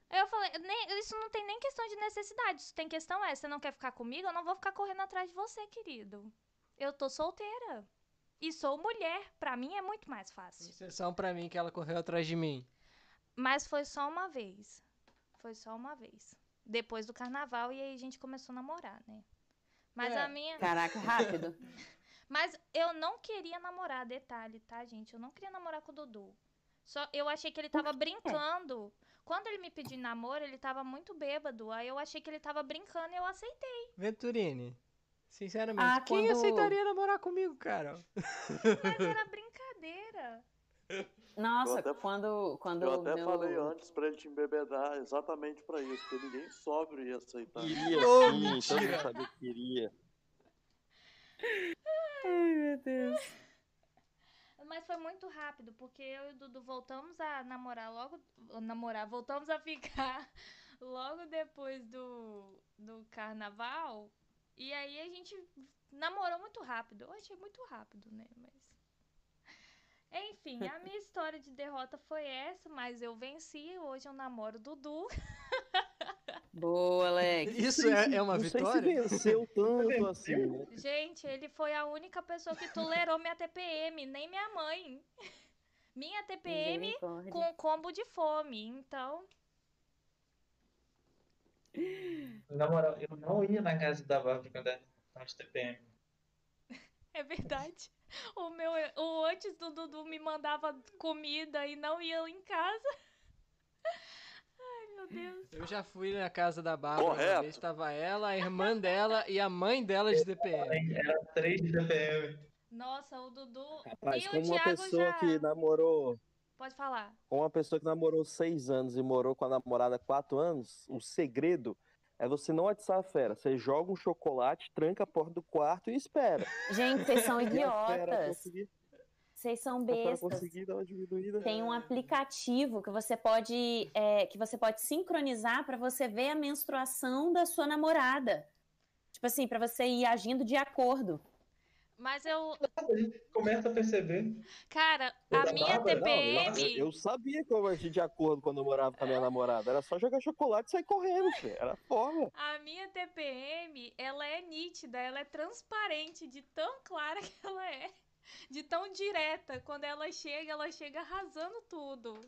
Aí eu falei: "Nem- Isso não tem nem questão de necessidade, isso tem questão é: você não quer ficar comigo? Eu não vou ficar correndo atrás de você, querido. Eu tô solteira. E sou mulher, pra mim é muito mais fácil. Exceção pra mim que ela correu atrás de mim. Mas foi só uma vez. Foi só uma vez. Depois do carnaval, e aí a gente começou a namorar, né? Mas É. a minha. Caraca, rápido. Mas eu não queria namorar, detalhe, tá, gente? Eu não queria namorar com o Dudu. Só eu achei que ele tava brincando. Quando ele me pediu namoro, ele tava muito bêbado. Aí eu achei que ele tava brincando e eu aceitei. Venturini, sinceramente, Ah, quem quando- aceitaria namorar comigo, cara? Mas era brincadeira. Nossa, Eu até- quando, quando Eu até meu... falei antes pra ele te embebedar exatamente pra isso, porque ninguém sóbrio ia aceitar. Queria Ô, sim, todo mundo sabia que queria. Ai, meu Deus. Mas foi muito rápido, porque eu e o Dudu voltamos a namorar logo. Namorar, voltamos a ficar logo depois do, do carnaval. E aí a gente namorou muito rápido. Eu achei muito rápido, né? Mas. Enfim, a minha história de derrota foi essa, mas eu venci. Hoje eu namoro o Dudu. Boa, Alex. Isso é, é uma não vitória? sei se venceu tanto assim, né? Gente, ele foi a única pessoa que tolerou minha TPM, nem minha mãe. Minha TPM com combo de fome. Então, Na moral, eu não ia na casa da Bárbara quando era TPM. é verdade. O meu, o antes do Dudu me mandava comida e não ia em casa. Meu Deus. Eu já fui na casa da Bárbara uma Correto. vez, tava ela, a irmã dela e a mãe dela de DPM. Era 3 de DPM. Nossa, o Dudu Rapaz, e o como uma Thiago pessoa já... que namorou. Pode falar. Com uma pessoa que namorou seis anos e morou com a namorada quatro anos, o segredo é você não atiçar a fera. Você joga um chocolate, tranca a porta do quarto e espera. Gente, vocês são idiotas. Vocês são bestas. Tem um aplicativo que você pode é, que você pode sincronizar para você ver a menstruação da sua namorada. Tipo assim, para você ir agindo de acordo. Mas eu... A gente começa a perceber. Cara, a minha TPM... Eu sabia que eu agia de acordo quando eu morava com a minha namorada. Era só jogar chocolate e sair correndo, filho. Era forma. A minha TPM, ela é nítida, ela é transparente, de tão clara que ela é, de tão direta. Quando ela chega, ela chega arrasando tudo.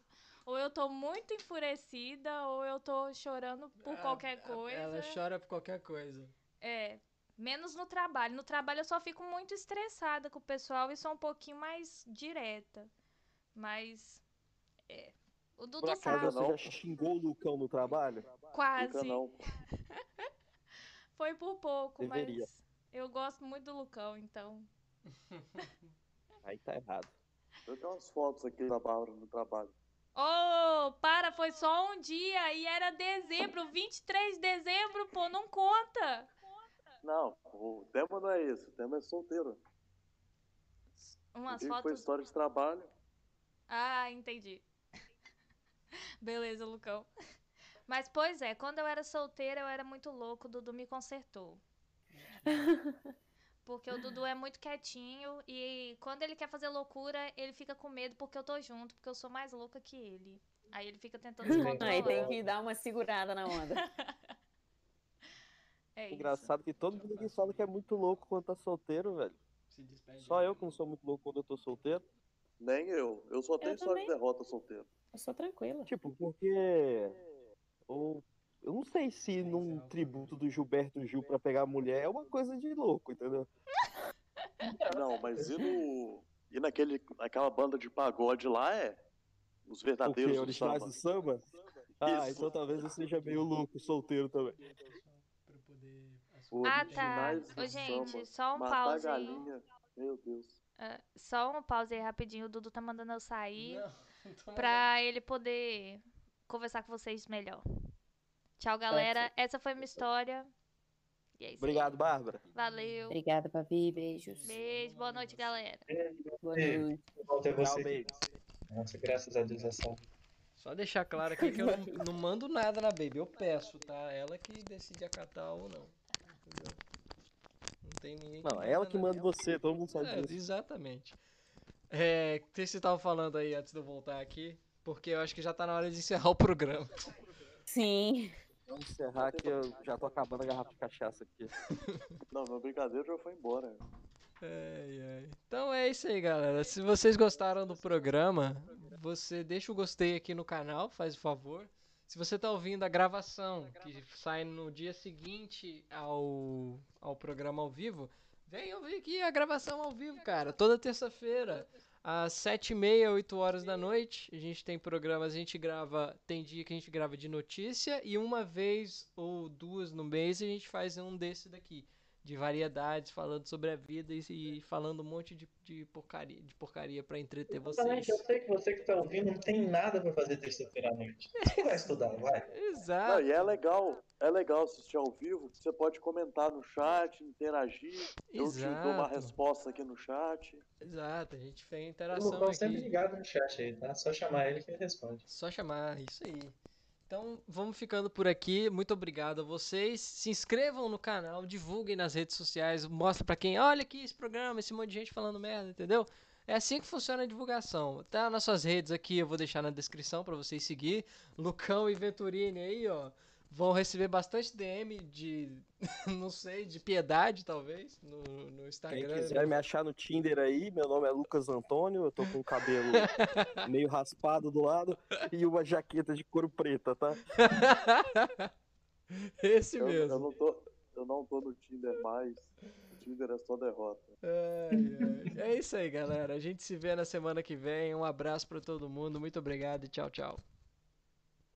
Ou eu tô muito enfurecida, ou eu tô chorando por qualquer coisa. Ela chora por qualquer coisa. É, menos no trabalho. No trabalho eu só fico muito estressada com o pessoal e sou um pouquinho mais direta. Mas, é. O Dudu Por acaso sabe, você já xingou o Lucão no trabalho? quase. Foi por pouco, Deveria. mas eu gosto muito do Lucão, então. Aí tá errado. Eu tenho umas fotos aqui da Bárbara no trabalho. Oh, para, foi só um dia e era dezembro, 23 de dezembro, pô, não conta. Não, o tema não é esse, o tema é solteiro. Umas que foi fotos. história de trabalho. Ah, entendi. Beleza, Lucão. Mas, pois é, quando eu era solteira, eu era muito louco, o Dudu me consertou. Porque o Dudu é muito quietinho e quando ele quer fazer loucura, ele fica com medo porque eu tô junto, porque eu sou mais louca que ele. Aí ele fica tentando se controlar. Aí tem que dar uma segurada na onda. É isso. Engraçado que todo mundo que fala que é muito louco quando tá solteiro, velho. Só eu que não sou muito louco quando eu tô solteiro. Nem eu. Eu só tenho história também. de derrota solteiro. Eu sou tranquila. Tipo, porque. Ou, eu não sei se num tributo do Gilberto Gil pra pegar mulher é uma coisa de louco, entendeu? Não, mas e no. E naquele, naquela banda de pagode lá é. Os verdadeiros do originais samba. do samba? Ah, Isso. então talvez eu seja meio louco, solteiro também. Ah, tá. Ô, gente, só um a pause aí. galinha. Meu Deus. Ah, só um pause aí rapidinho. O Dudu tá mandando eu sair Não, pra ele poder conversar com vocês melhor. Tchau, galera. Essa foi minha história. E é isso aí. Obrigado, Bárbara. Valeu. Obrigada, Papi. Beijos. Beijo, boa noite, galera. Boa É. noite. Volta Tchau, você. beijo. Nossa, graças a Deus essa. Só deixar claro aqui que eu não, não mando nada na Baby, eu peço, tá? Ela que decide acatar ou não. Entendeu? Não tem ninguém que Não, ela que nada. manda você, todo mundo sabe É, disso. exatamente. É, o que vocês estavam falando aí antes de eu voltar aqui? Porque eu acho que já tá na hora de encerrar o programa. Sim. Vamos encerrar que eu já tô acabando a garrafa de cachaça aqui. Não, meu brincadeira já foi embora. Ai, ai. Então é isso aí, galera. Se vocês gostaram do programa, você deixa o gostei aqui no canal, faz o favor. Se você tá ouvindo a gravação, que sai no dia seguinte ao, ao programa ao vivo, vem ouvir aqui a gravação ao vivo, cara. Toda terça-feira, às sete e meia, 8 horas da noite, a gente tem programas, a gente grava, tem dia que a gente grava de notícia e uma vez ou duas no mês a gente faz um desse daqui de variedades, falando sobre a vida e, e falando um monte de, de porcaria, de porcaria para entreter vocês. Exatamente, eu sei que você que tá ouvindo não tem nada pra fazer terça-feira à noite. Você vai estudar, vai. Não, Exato. e é legal, é legal assistir ao vivo, que você pode comentar no chat, interagir. Eu te dou uma Exato. resposta aqui no chat. Exato, a gente fez O interação Lucão sempre ligado no chat aí, tá? Só chamar ele que ele responde. Só chamar, isso aí. Então, vamos ficando por aqui. Muito obrigado a vocês. Se inscrevam no canal, divulguem nas redes sociais, mostra pra quem, olha aqui esse programa, esse monte de gente falando merda, entendeu? É assim que funciona a divulgação. Tá nas suas redes aqui, eu vou deixar na descrição pra vocês seguir. Lucão e Venturini aí, ó, vão receber bastante DM de, não sei, de piedade talvez no, no Quem Instagram. quiser me achar no Tinder aí, meu nome é Lucas Antônio, eu tô com o cabelo meio raspado do lado e uma jaqueta de couro preta, tá? Esse Eu, mesmo. eu não tô, eu não tô no Tinder mais. O Tinder é só derrota. Ai, ai. É isso aí, galera. A gente se vê na semana que vem. Um abraço pra todo mundo. Muito obrigado e tchau, tchau.